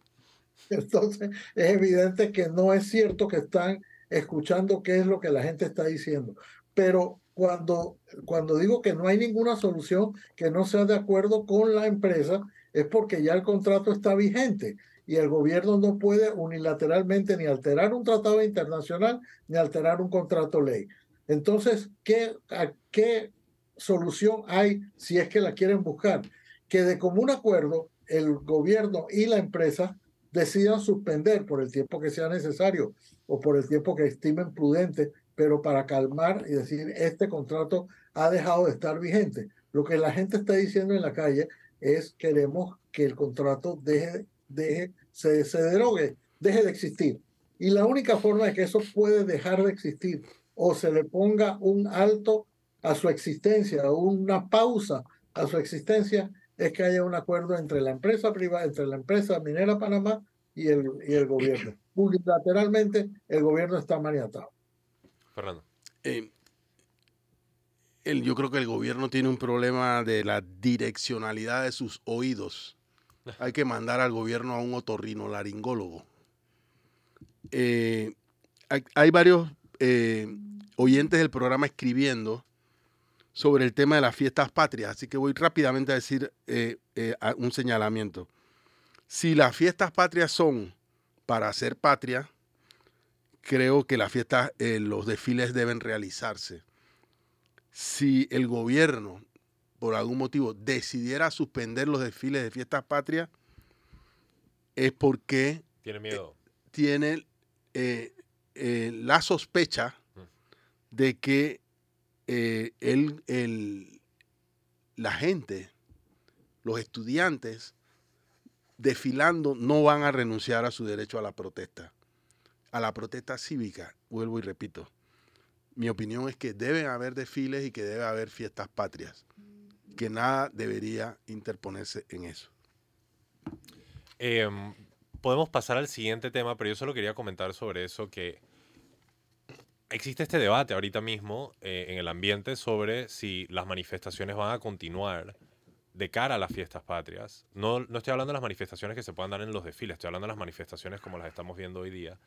entonces es evidente que no es cierto que están escuchando qué es lo que la gente está diciendo. Pero cuando, cuando digo que no hay ninguna solución que no sea de acuerdo con la empresa, es porque ya el contrato está vigente y el gobierno no puede unilateralmente ni alterar un tratado internacional ni alterar un contrato ley. Entonces, ¿qué, qué solución hay si es que la quieren buscar? Que de común acuerdo el gobierno y la empresa decidan suspender por el tiempo que sea necesario o por el tiempo que estimen prudente, pero para calmar y decir, este contrato ha dejado de estar vigente. Lo que la gente está diciendo en la calle es queremos que el contrato deje, deje se, se derogue, deje de existir. Y la única forma de que eso puede dejar de existir o se le ponga un alto a su existencia, una pausa a su existencia, es que haya un acuerdo entre la empresa privada, entre la empresa minera Panamá y el, y el gobierno. Unilateralmente, el gobierno está maniatado. Fernando. eh, el- yo creo que el gobierno tiene un problema de la direccionalidad de sus oídos. Hay que mandar al gobierno a un otorrinolaringólogo. Eh, hay, hay varios eh, oyentes del programa escribiendo sobre el tema de las fiestas patrias, así que voy rápidamente a decir eh, a- un señalamiento. Si las fiestas patrias son para hacer patria, creo que las fiestas, eh, los desfiles deben realizarse. Si el gobierno, por algún motivo, decidiera suspender los desfiles de fiestas patrias, es porque Tiene miedo. tiene eh, eh, la sospecha de que eh, el- el- la gente, los estudiantes, desfilando, no van a renunciar a su derecho a la protesta, a la protesta cívica, vuelvo y repito. Mi opinión es que deben haber desfiles y que debe haber fiestas patrias, que nada debería interponerse en eso. Em, podemos pasar al siguiente tema, pero yo solo quería comentar sobre eso que existe este debate ahorita mismo eh, en el ambiente sobre si las manifestaciones van a continuar de cara a las fiestas patrias. No, no estoy hablando de las manifestaciones que se puedan dar en los desfiles, estoy hablando de las manifestaciones como las estamos viendo hoy día.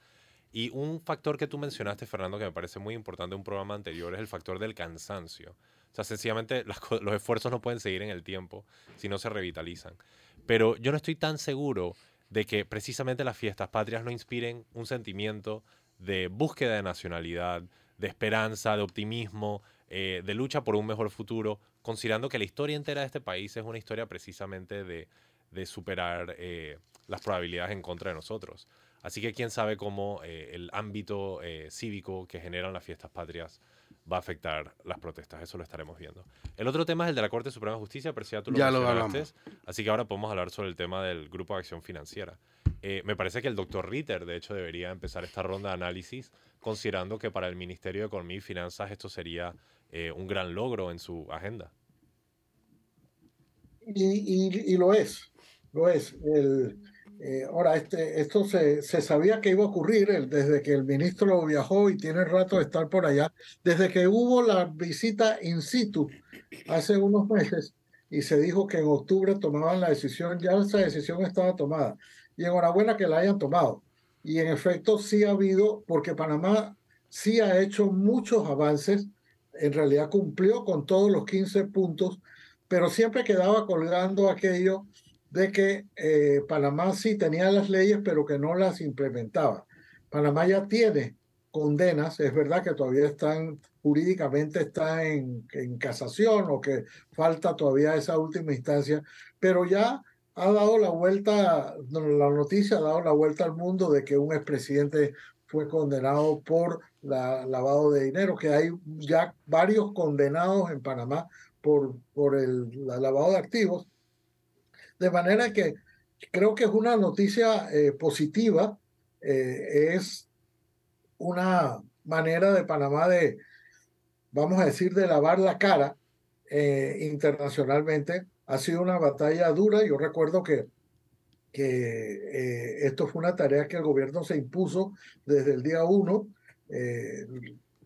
Y un factor que tú mencionaste, Fernando, que me parece muy importante en un programa anterior, es el factor del cansancio. O sea, sencillamente los esfuerzos no pueden seguir en el tiempo si no se revitalizan. Pero yo no estoy tan seguro de que precisamente las fiestas patrias no inspiren un sentimiento de búsqueda de nacionalidad, de esperanza, de optimismo, eh, de lucha por un mejor futuro, considerando que la historia entera de este país es una historia precisamente de, superar eh, las probabilidades en contra de nosotros. Así que quién sabe cómo eh, el ámbito cívico que generan las fiestas patrias va a afectar las protestas. Eso lo estaremos viendo. El otro tema es el de la Corte Suprema de Justicia, pero ya tú lo ya Así que ahora podemos hablar sobre el tema del Grupo de Acción Financiera. Eh, me parece que el doctor Ritter, de hecho, debería empezar esta ronda de análisis, considerando que para el Ministerio de Economía y Finanzas esto sería eh, un gran logro en su agenda. Y, y, lo es, lo es. El, eh, ahora, este, esto se, se, sabía que iba a ocurrir desde que el ministro viajó y tiene rato de estar por allá, desde que hubo la visita in situ hace unos meses y se dijo que en octubre tomaban la decisión, ya esa decisión estaba tomada. Y enhorabuena que la hayan tomado. Y en efecto sí ha habido, porque Panamá sí ha hecho muchos avances, en realidad cumplió con todos los 15 puntos, pero siempre quedaba colgando aquello de que eh, Panamá sí tenía las leyes, pero que no las implementaba. Panamá ya tiene condenas, es verdad que todavía están jurídicamente está en, en casación o que falta todavía esa última instancia, pero ya ha dado la vuelta, la noticia ha dado la vuelta al mundo de que un expresidente fue condenado por la, lavado de dinero, que hay ya varios condenados en Panamá por, por el lavado de activos de manera que creo que es una noticia eh, positiva, eh, es una manera de Panamá de, vamos a decir, de lavar la cara eh, internacionalmente. Ha sido una batalla dura. Yo recuerdo que, que esto fue una tarea que el gobierno se impuso desde el día uno.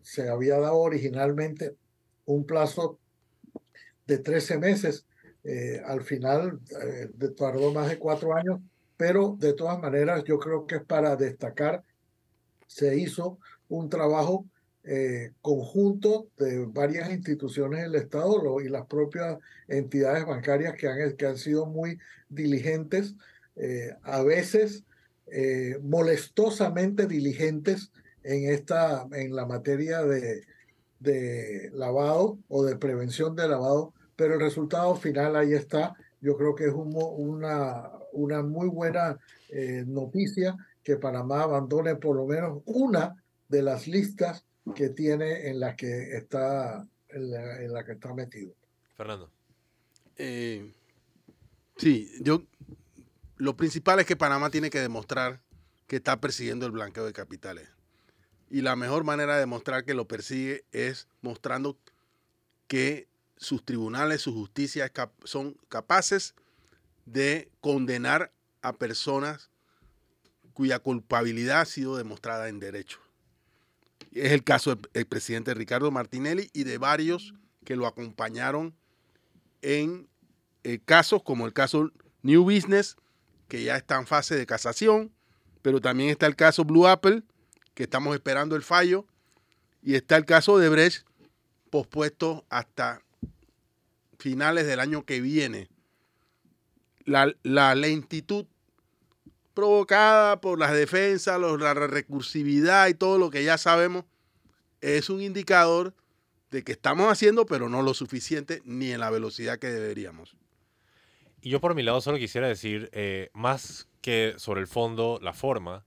se había dado originalmente un plazo de 13 meses eh, al final eh, tardó más de cuatro años, pero de todas maneras yo creo que es para destacar, se hizo un trabajo eh, conjunto de varias instituciones del Estado y las propias entidades bancarias que han, que han sido muy diligentes, a veces molestosamente diligentes en, esta, en la materia de, de lavado o de prevención de lavado pero el resultado final ahí está. Yo creo que es una, una muy buena eh, noticia que Panamá abandone por lo menos una de las listas que tiene en la que está, en la, que está metido. Fernando. Eh, sí, yo lo principal es que Panamá tiene que demostrar que está persiguiendo el blanqueo de capitales. Y la mejor manera de demostrar que lo persigue es mostrando que sus tribunales, su justicia son capaces de condenar a personas cuya culpabilidad ha sido demostrada en derecho. Es el caso del presidente Ricardo Martinelli y de varios que lo acompañaron en eh, casos como el caso New Business, que ya está en fase de casación, pero también está el caso Blue Apple, que estamos esperando el fallo, y está el caso de Brecht, pospuesto hasta finales del año que viene. La, lentitud provocada por las defensas, la recursividad y todo lo que ya sabemos es un indicador de que estamos haciendo, pero no lo suficiente ni en la velocidad que deberíamos. Y yo por mi lado solo quisiera decir, eh, más que sobre el fondo, la forma,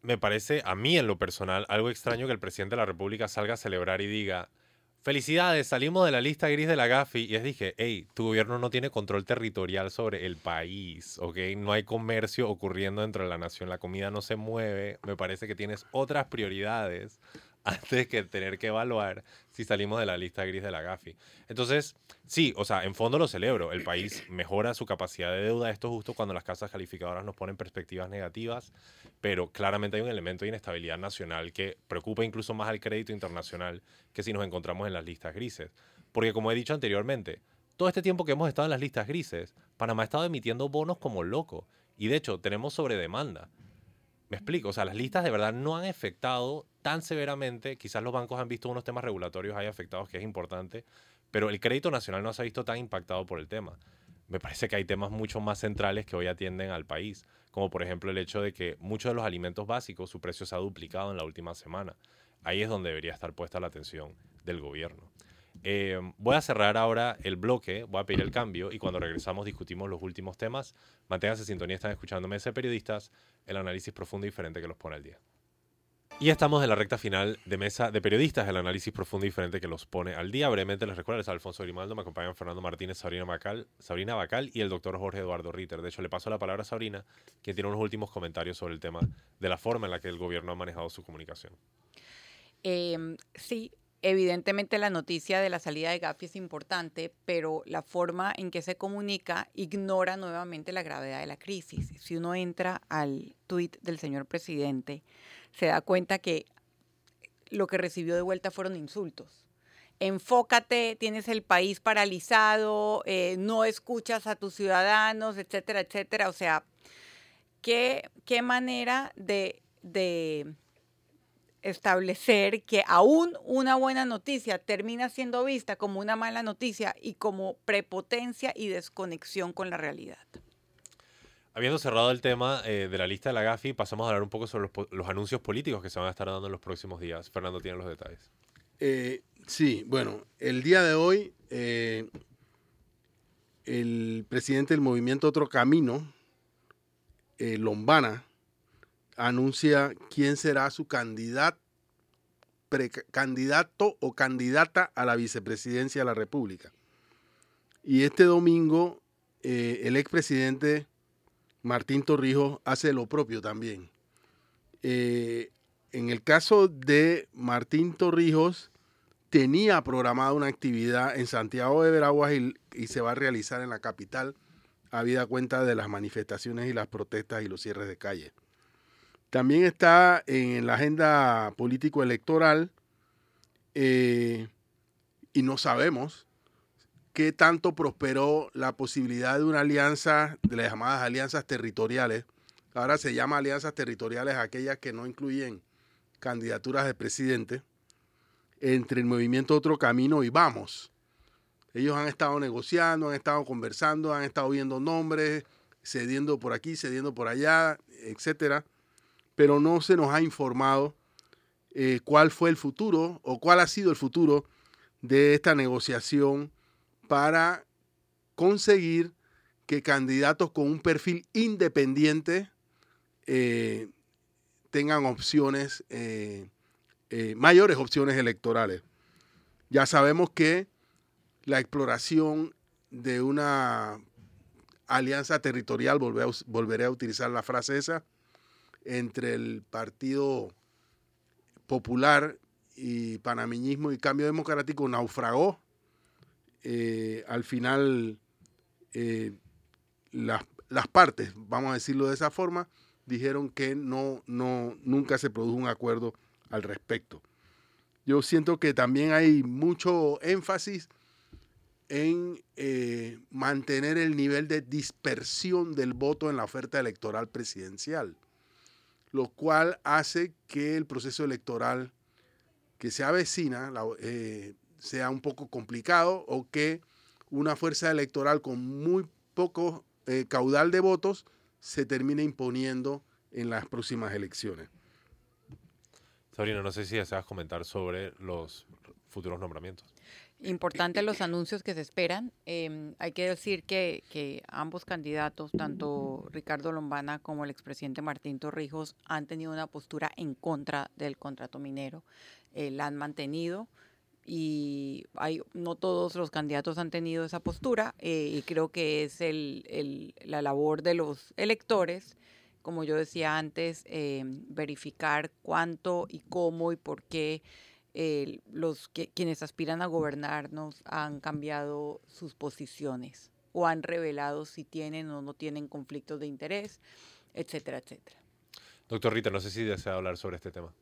me parece a mí en lo personal algo extraño que el presidente de la República salga a celebrar y diga, Felicidades, salimos de la lista gris de la Gafi y les dije, hey, tu gobierno no tiene control territorial sobre el país, ¿ok? No hay comercio ocurriendo dentro de la nación, la comida no se mueve, me parece que tienes otras prioridades antes que tener que evaluar si salimos de la lista gris de la GAFI. Entonces, sí, o sea, en fondo lo celebro. El país mejora su capacidad de deuda. Esto justo cuando las casas calificadoras nos ponen perspectivas negativas, pero claramente hay un elemento de inestabilidad nacional que preocupa incluso más al crédito internacional que si nos encontramos en las listas grises. Porque como he dicho anteriormente, todo este tiempo que hemos estado en las listas grises, Panamá ha estado emitiendo bonos como loco. Y de hecho, tenemos sobre demanda me explico, o sea, las listas de verdad no han afectado tan severamente, quizás los bancos han visto unos temas regulatorios ahí afectados que es importante, pero el crédito nacional no se ha visto tan impactado por el tema. Me parece que hay temas mucho más centrales que hoy atienden al país, como por ejemplo el hecho de que muchos de los alimentos básicos su precio se ha duplicado en la última semana. Ahí es donde debería estar puesta la atención del gobierno. Eh, voy a cerrar ahora el bloque, voy a pedir el cambio y cuando regresamos discutimos los últimos temas. Manténganse en sintonía, están escuchando Mesa de Periodistas, el análisis profundo y diferente que los pone al día. Y estamos en la recta final de Mesa de Periodistas, el análisis profundo y diferente que los pone al día. Brevemente les recuerdo, es Alfonso Grimaldo, me acompañan Fernando Martínez, Sabrina Bacal, Sabrina Bacal y el doctor Jorge Eduardo Ritter. De hecho, le paso la palabra a Sabrina, quien tiene unos últimos comentarios sobre el tema de la forma en la que el gobierno ha manejado su comunicación. Eh, sí, Evidentemente la noticia de la salida de Gafi es importante, pero la forma en que se comunica ignora nuevamente la gravedad de la crisis. Si uno entra al tuit del señor presidente, se da cuenta que lo que recibió de vuelta fueron insultos. Enfócate, tienes el país paralizado, eh, no escuchas a tus ciudadanos, etcétera, etcétera. O sea, qué, qué manera de, de establecer que aún una buena noticia termina siendo vista como una mala noticia y como prepotencia y desconexión con la realidad. Habiendo cerrado el tema eh, de la lista de la GAFI, pasamos a hablar un poco sobre los, anuncios políticos que se van a estar dando en los próximos días. Fernando tiene los detalles. Eh, sí, bueno, el día de hoy eh, el presidente del movimiento Otro Camino, Lombana, anuncia quién será su candidato, precandidato o candidata a la vicepresidencia de la República. Y este domingo el expresidente Martín Torrijos hace lo propio también. Eh, en el caso de Martín Torrijos, tenía programada una actividad en Santiago de Veraguas y, se va a realizar en la capital, habida cuenta de las manifestaciones y las protestas y los cierres de calle. También está en la agenda político-electoral eh, y no sabemos qué tanto prosperó la posibilidad de una alianza, de las llamadas alianzas territoriales. Ahora se llama alianzas territoriales aquellas que no incluyen candidaturas de presidente entre el movimiento Otro Camino y Vamos. Ellos han estado negociando, han estado conversando, han estado viendo nombres, cediendo por aquí, cediendo por allá, etcétera pero no se nos ha informado eh, cuál fue el futuro o cuál ha sido el futuro de esta negociación para conseguir que candidatos con un perfil independiente eh, tengan opciones, eh, mayores opciones electorales. Ya sabemos que la exploración de una alianza territorial, volveré a utilizar la frase esa, entre el Partido Popular y Panameñismo y Cambio Democrático naufragó. Eh, al final, eh, las, partes, vamos a decirlo de esa forma, dijeron que no, no, nunca se produjo un acuerdo al respecto. Yo siento que también hay mucho énfasis en eh, mantener el nivel de dispersión del voto en la oferta electoral presidencial lo cual hace que el proceso electoral que se avecina sea un poco complicado o que una fuerza electoral con muy poco eh, caudal de votos se termine imponiendo en las próximas elecciones. Sabrina, no sé si deseas comentar sobre los futuros nombramientos. Importante los anuncios que se esperan. Em, hay que decir que, ambos candidatos, tanto Ricardo Lombana como el expresidente Martín Torrijos, han tenido una postura en contra del contrato minero. Eh, la han mantenido y hay, no todos los candidatos han tenido esa postura eh, y creo que es el, la labor de los electores, como yo decía antes, em, verificar cuánto y cómo y por qué los que, quienes aspiran a gobernarnos han cambiado sus posiciones o han revelado si tienen o no tienen conflictos de interés, etcétera, etcétera. Doctor Rita, no sé si desea hablar sobre este tema.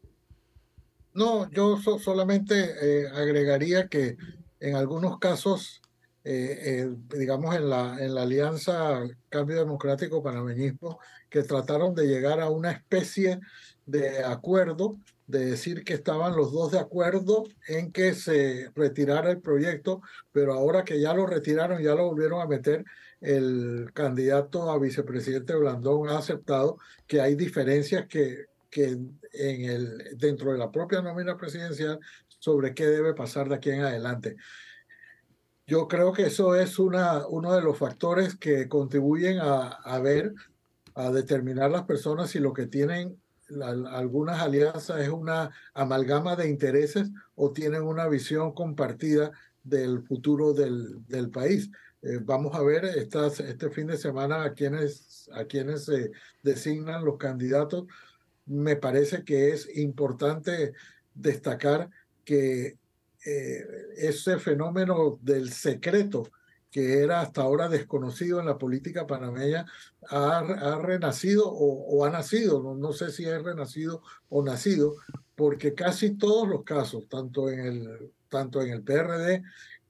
No, yo solamente eh, agregaría que en algunos casos eh, digamos, en la, en la alianza Cambio Democrático Panameñismo, que trataron de llegar a una especie de acuerdo, de decir que estaban los dos de acuerdo en que se retirara el proyecto, pero ahora que ya lo retiraron, ya lo volvieron a meter, el candidato a vicepresidente Blandón ha aceptado que hay diferencias que, que en el, dentro de la propia nómina presidencial sobre qué debe pasar de aquí en adelante. Yo creo que eso es una, uno de los factores que contribuyen a, a ver, a determinar las personas si lo que tienen algunas alianzas es una amalgama de intereses o tienen una visión compartida del futuro del, del país. Eh, vamos a ver estas, este fin de semana a quienes, a quienes se designan los candidatos. Me parece que es importante destacar que eh, ese fenómeno del secreto que era hasta ahora desconocido en la política panameña, ha, ha renacido o, ha nacido, no, no, sé si es renacido o nacido, porque casi todos los casos, tanto en el, tanto en el PRD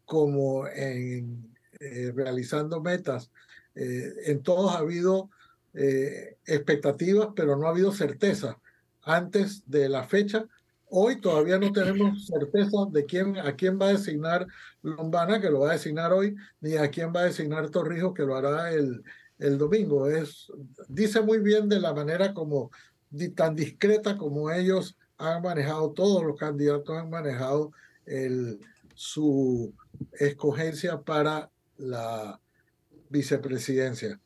como en eh, realizando metas, eh, en todos ha habido expectativas, pero no ha habido certeza antes de la fecha Hoy todavía no tenemos certeza de quién, a quién va a designar Lombana, que lo va a designar hoy, ni a quién va a designar Torrijos, que lo hará el, el domingo. Es, dice muy bien de la manera como, tan discreta como ellos han manejado, todos los candidatos han manejado el, su escogencia para la vicepresidencia.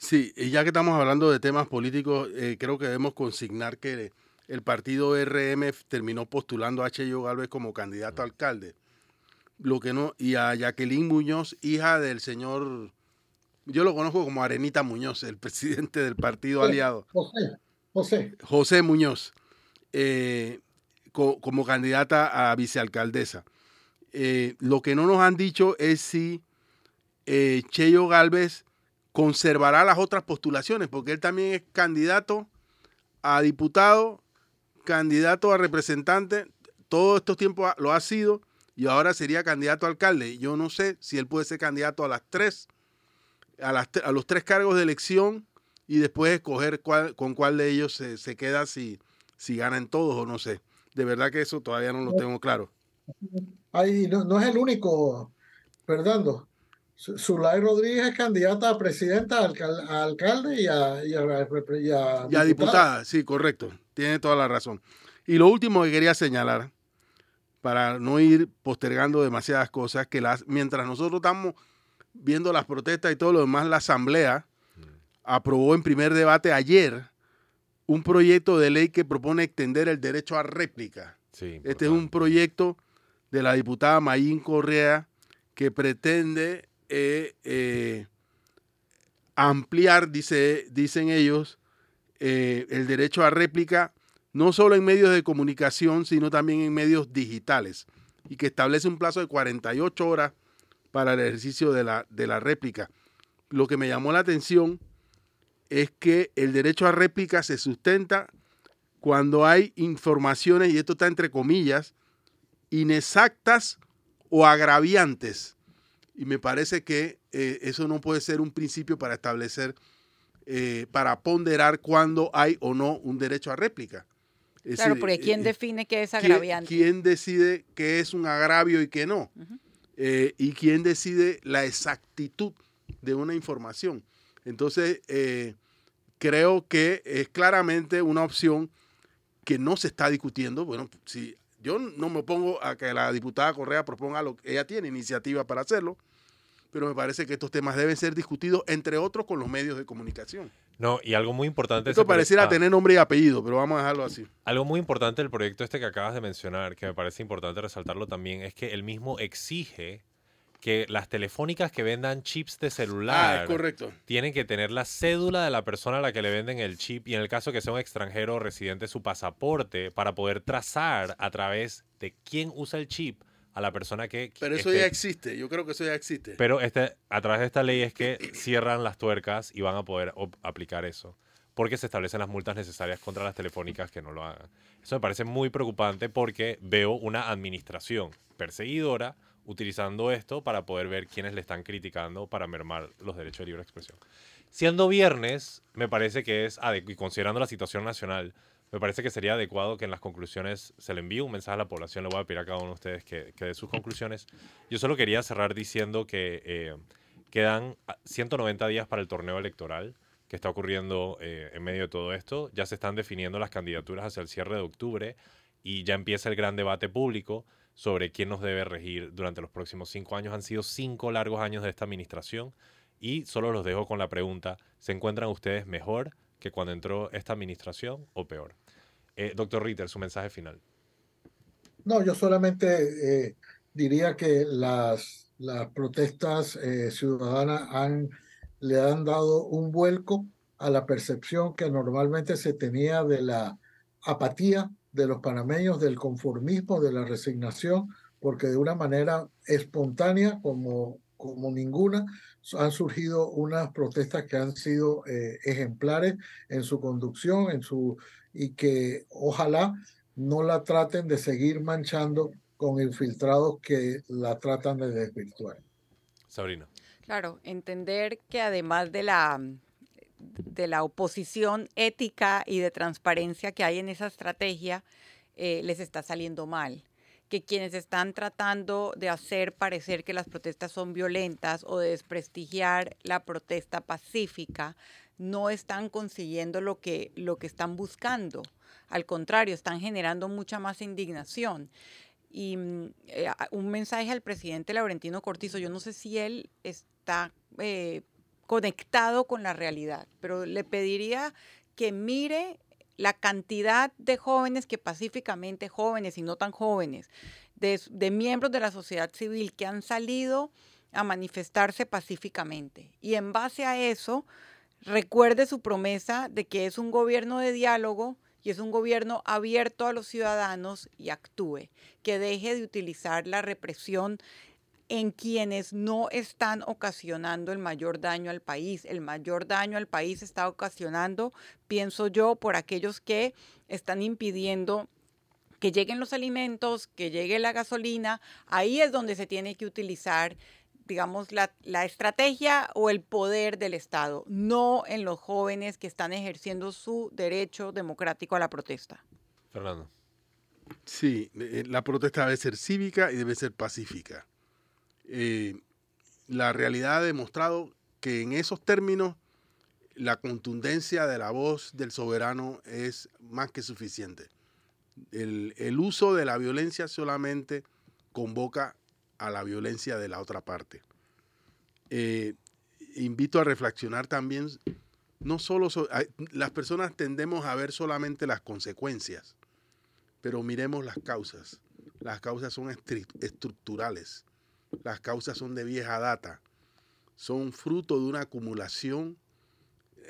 Sí, y ya que estamos hablando de temas políticos, eh, creo que debemos consignar que el partido RM terminó postulando a Cheyo Galvez como candidato a alcalde. Lo que no, y a Jacqueline Muñoz, hija del señor, yo lo conozco como Arenita Muñoz, el presidente del partido aliado. José, José. José Muñoz, eh, como candidata a vicealcaldesa. Eh, lo que no nos han dicho es si Cheyo Galvez conservará las otras postulaciones, porque él también es candidato a diputado candidato a representante, todos estos tiempos lo ha sido y ahora sería candidato a alcalde. Yo no sé si él puede ser candidato a las tres, a, las, a los tres cargos de elección y después escoger cuál, con cuál de ellos se, se queda si, si ganan todos o no sé. De verdad que eso todavía no lo tengo claro. Ahí no, no es el único, Fernando. Zulay Rodríguez es candidata a presidenta, a alcalde y a, y a, y a diputada. Sí, correcto. Tiene toda la razón. Y lo último que quería señalar, para no ir postergando demasiadas cosas, que las, mientras nosotros estamos viendo las protestas y todo lo demás, la Asamblea aprobó en primer debate ayer un proyecto de ley que propone extender el derecho a réplica. este es un proyecto de la diputada Mayín Correa que pretende eh, eh, ampliar, dice, dicen ellos, eh, el derecho a réplica no solo en medios de comunicación, sino también en medios digitales, y que establece un plazo de 48 horas para el ejercicio de la, de la réplica. Lo que me llamó la atención es que el derecho a réplica se sustenta cuando hay informaciones, y esto está entre comillas, inexactas o agraviantes y me parece que eh, eso no puede ser un principio para establecer, eh, para ponderar cuándo hay o no un derecho a réplica. claro, porque ¿quién eh, define qué es agraviante? ¿quién, decide qué es un agravio y qué no? ¿Y quién decide la exactitud de una información? Entonces, creo que es claramente una opción que no se está discutiendo. Bueno, si yo no me pongo a que la diputada Correa proponga lo que ella tiene iniciativa para hacerlo, pero me parece que estos temas deben ser discutidos, entre otros, con los medios de comunicación. No, y algo muy importante... Esto pareciera tener nombre y apellido, pero vamos a dejarlo así. Algo muy importante del proyecto este que acabas de mencionar, que me parece importante resaltarlo también, es que él mismo exige que las telefónicas que vendan chips de celular ah, correcto. tienen que tener la cédula de la persona a la que le venden el chip y en el caso que sea un extranjero residente su pasaporte para poder trazar a través de quién usa el chip a la persona que... Pero eso ya existe, yo creo que eso ya existe. Pero este, a través de esta ley es que cierran las tuercas y van a poder aplicar eso, porque se establecen las multas necesarias contra las telefónicas que no lo hagan. Eso me parece muy preocupante porque veo una administración perseguidora utilizando esto para poder ver quiénes le están criticando para mermar los derechos de libre expresión. Siendo viernes, me parece que es, y considerando la situación nacional, me parece que sería adecuado que en las conclusiones se le envíe un mensaje a la población. Le voy a pedir a cada uno de ustedes que, que dé sus conclusiones. Yo solo quería cerrar diciendo que eh, quedan 190 días para el torneo electoral que está ocurriendo eh, en medio de todo esto. Ya se están definiendo las candidaturas hacia el cierre de octubre y ya empieza el gran debate público sobre quién nos debe regir durante los próximos cinco años. Han sido cinco largos años de esta administración y solo los dejo con la pregunta, ¿se encuentran ustedes mejor que cuando entró esta administración o peor? Eh, doctor Ritter, su mensaje final. No, yo solamente eh, diría que las, las protestas eh, ciudadanas le han dado un vuelco a la percepción que normalmente se tenía de la apatía de los panameños, del conformismo, de la resignación, porque de una manera espontánea, como, como ninguna, han surgido unas protestas que han sido eh, ejemplares en su conducción, en su y que ojalá no la traten de seguir manchando con infiltrados que la tratan de desvirtuar. Sabrina. Claro, entender que además de la de la oposición ética y de transparencia que hay en esa estrategia, eh, les está saliendo mal que quienes están tratando de hacer parecer que las protestas son violentas o de desprestigiar la protesta pacífica no están consiguiendo lo que, lo que están buscando. Al contrario, están generando mucha más indignación. Y mm, eh, un mensaje al presidente Laurentino Cortizo, yo no sé si él está eh, conectado con la realidad, pero le pediría que mire la cantidad de jóvenes que pacíficamente, jóvenes y no tan jóvenes, de, miembros de la sociedad civil que han salido a manifestarse pacíficamente. Y en base a eso, recuerde su promesa de que es un gobierno de diálogo y es un gobierno abierto a los ciudadanos y actúe, que deje de utilizar la represión en quienes no están ocasionando el mayor daño al país. El mayor daño al país está ocasionando, pienso yo, por aquellos que están impidiendo que lleguen los alimentos, que llegue la gasolina. Ahí es donde se tiene que utilizar digamos, la, la, estrategia o el poder del Estado, no en los jóvenes que están ejerciendo su derecho democrático a la protesta. Fernando. Sí, eh, la protesta debe ser cívica y debe ser pacífica. Eh, la realidad ha demostrado que en esos términos la contundencia de la voz del soberano es más que suficiente. El, uso de la violencia solamente convoca a la violencia de la otra parte. Eh, invito a reflexionar también, no solo las personas tendemos a ver solamente las consecuencias, pero miremos las causas. Las causas son estructurales las causas son de vieja data, son fruto de una acumulación.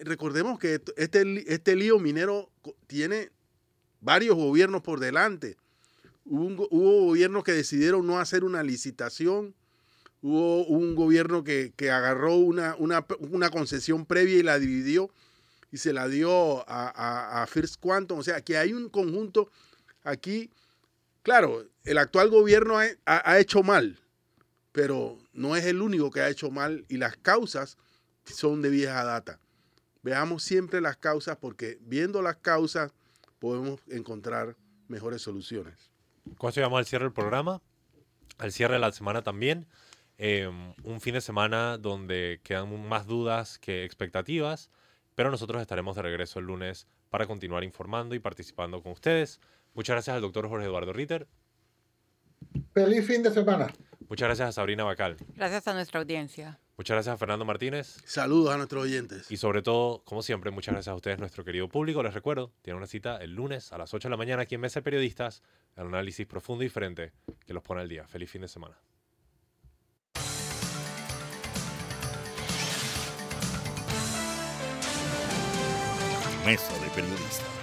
Recordemos que este, este lío minero tiene varios gobiernos por delante. Hubo, gobiernos que decidieron no hacer una licitación, hubo un gobierno que, agarró una, una, concesión previa y la dividió y se la dio a, First Quantum. O sea, que hay un conjunto aquí. Claro, el actual gobierno ha hecho mal, pero no es el único que ha hecho mal y las causas son de vieja data. Veamos siempre las causas porque viendo las causas podemos encontrar mejores soluciones. ¿Cuándo llegamos al cierre del programa? Al cierre de la semana también. Em, un fin de semana donde quedan más dudas que expectativas, pero nosotros estaremos de regreso el lunes para continuar informando y participando con ustedes. Muchas gracias al doctor Jorge Eduardo Ritter. Feliz fin de semana. Muchas gracias a Sabrina Bacal. Gracias a nuestra audiencia. Muchas gracias a Fernando Martínez. Saludos a nuestros oyentes. Y sobre todo, como siempre, muchas gracias a ustedes, nuestro querido público. Les recuerdo, tienen una cita el lunes a las 8 de la mañana aquí en Mesa de Periodistas, el análisis profundo y diferente que los pone al día. Feliz fin de semana. Mesa de Periodistas.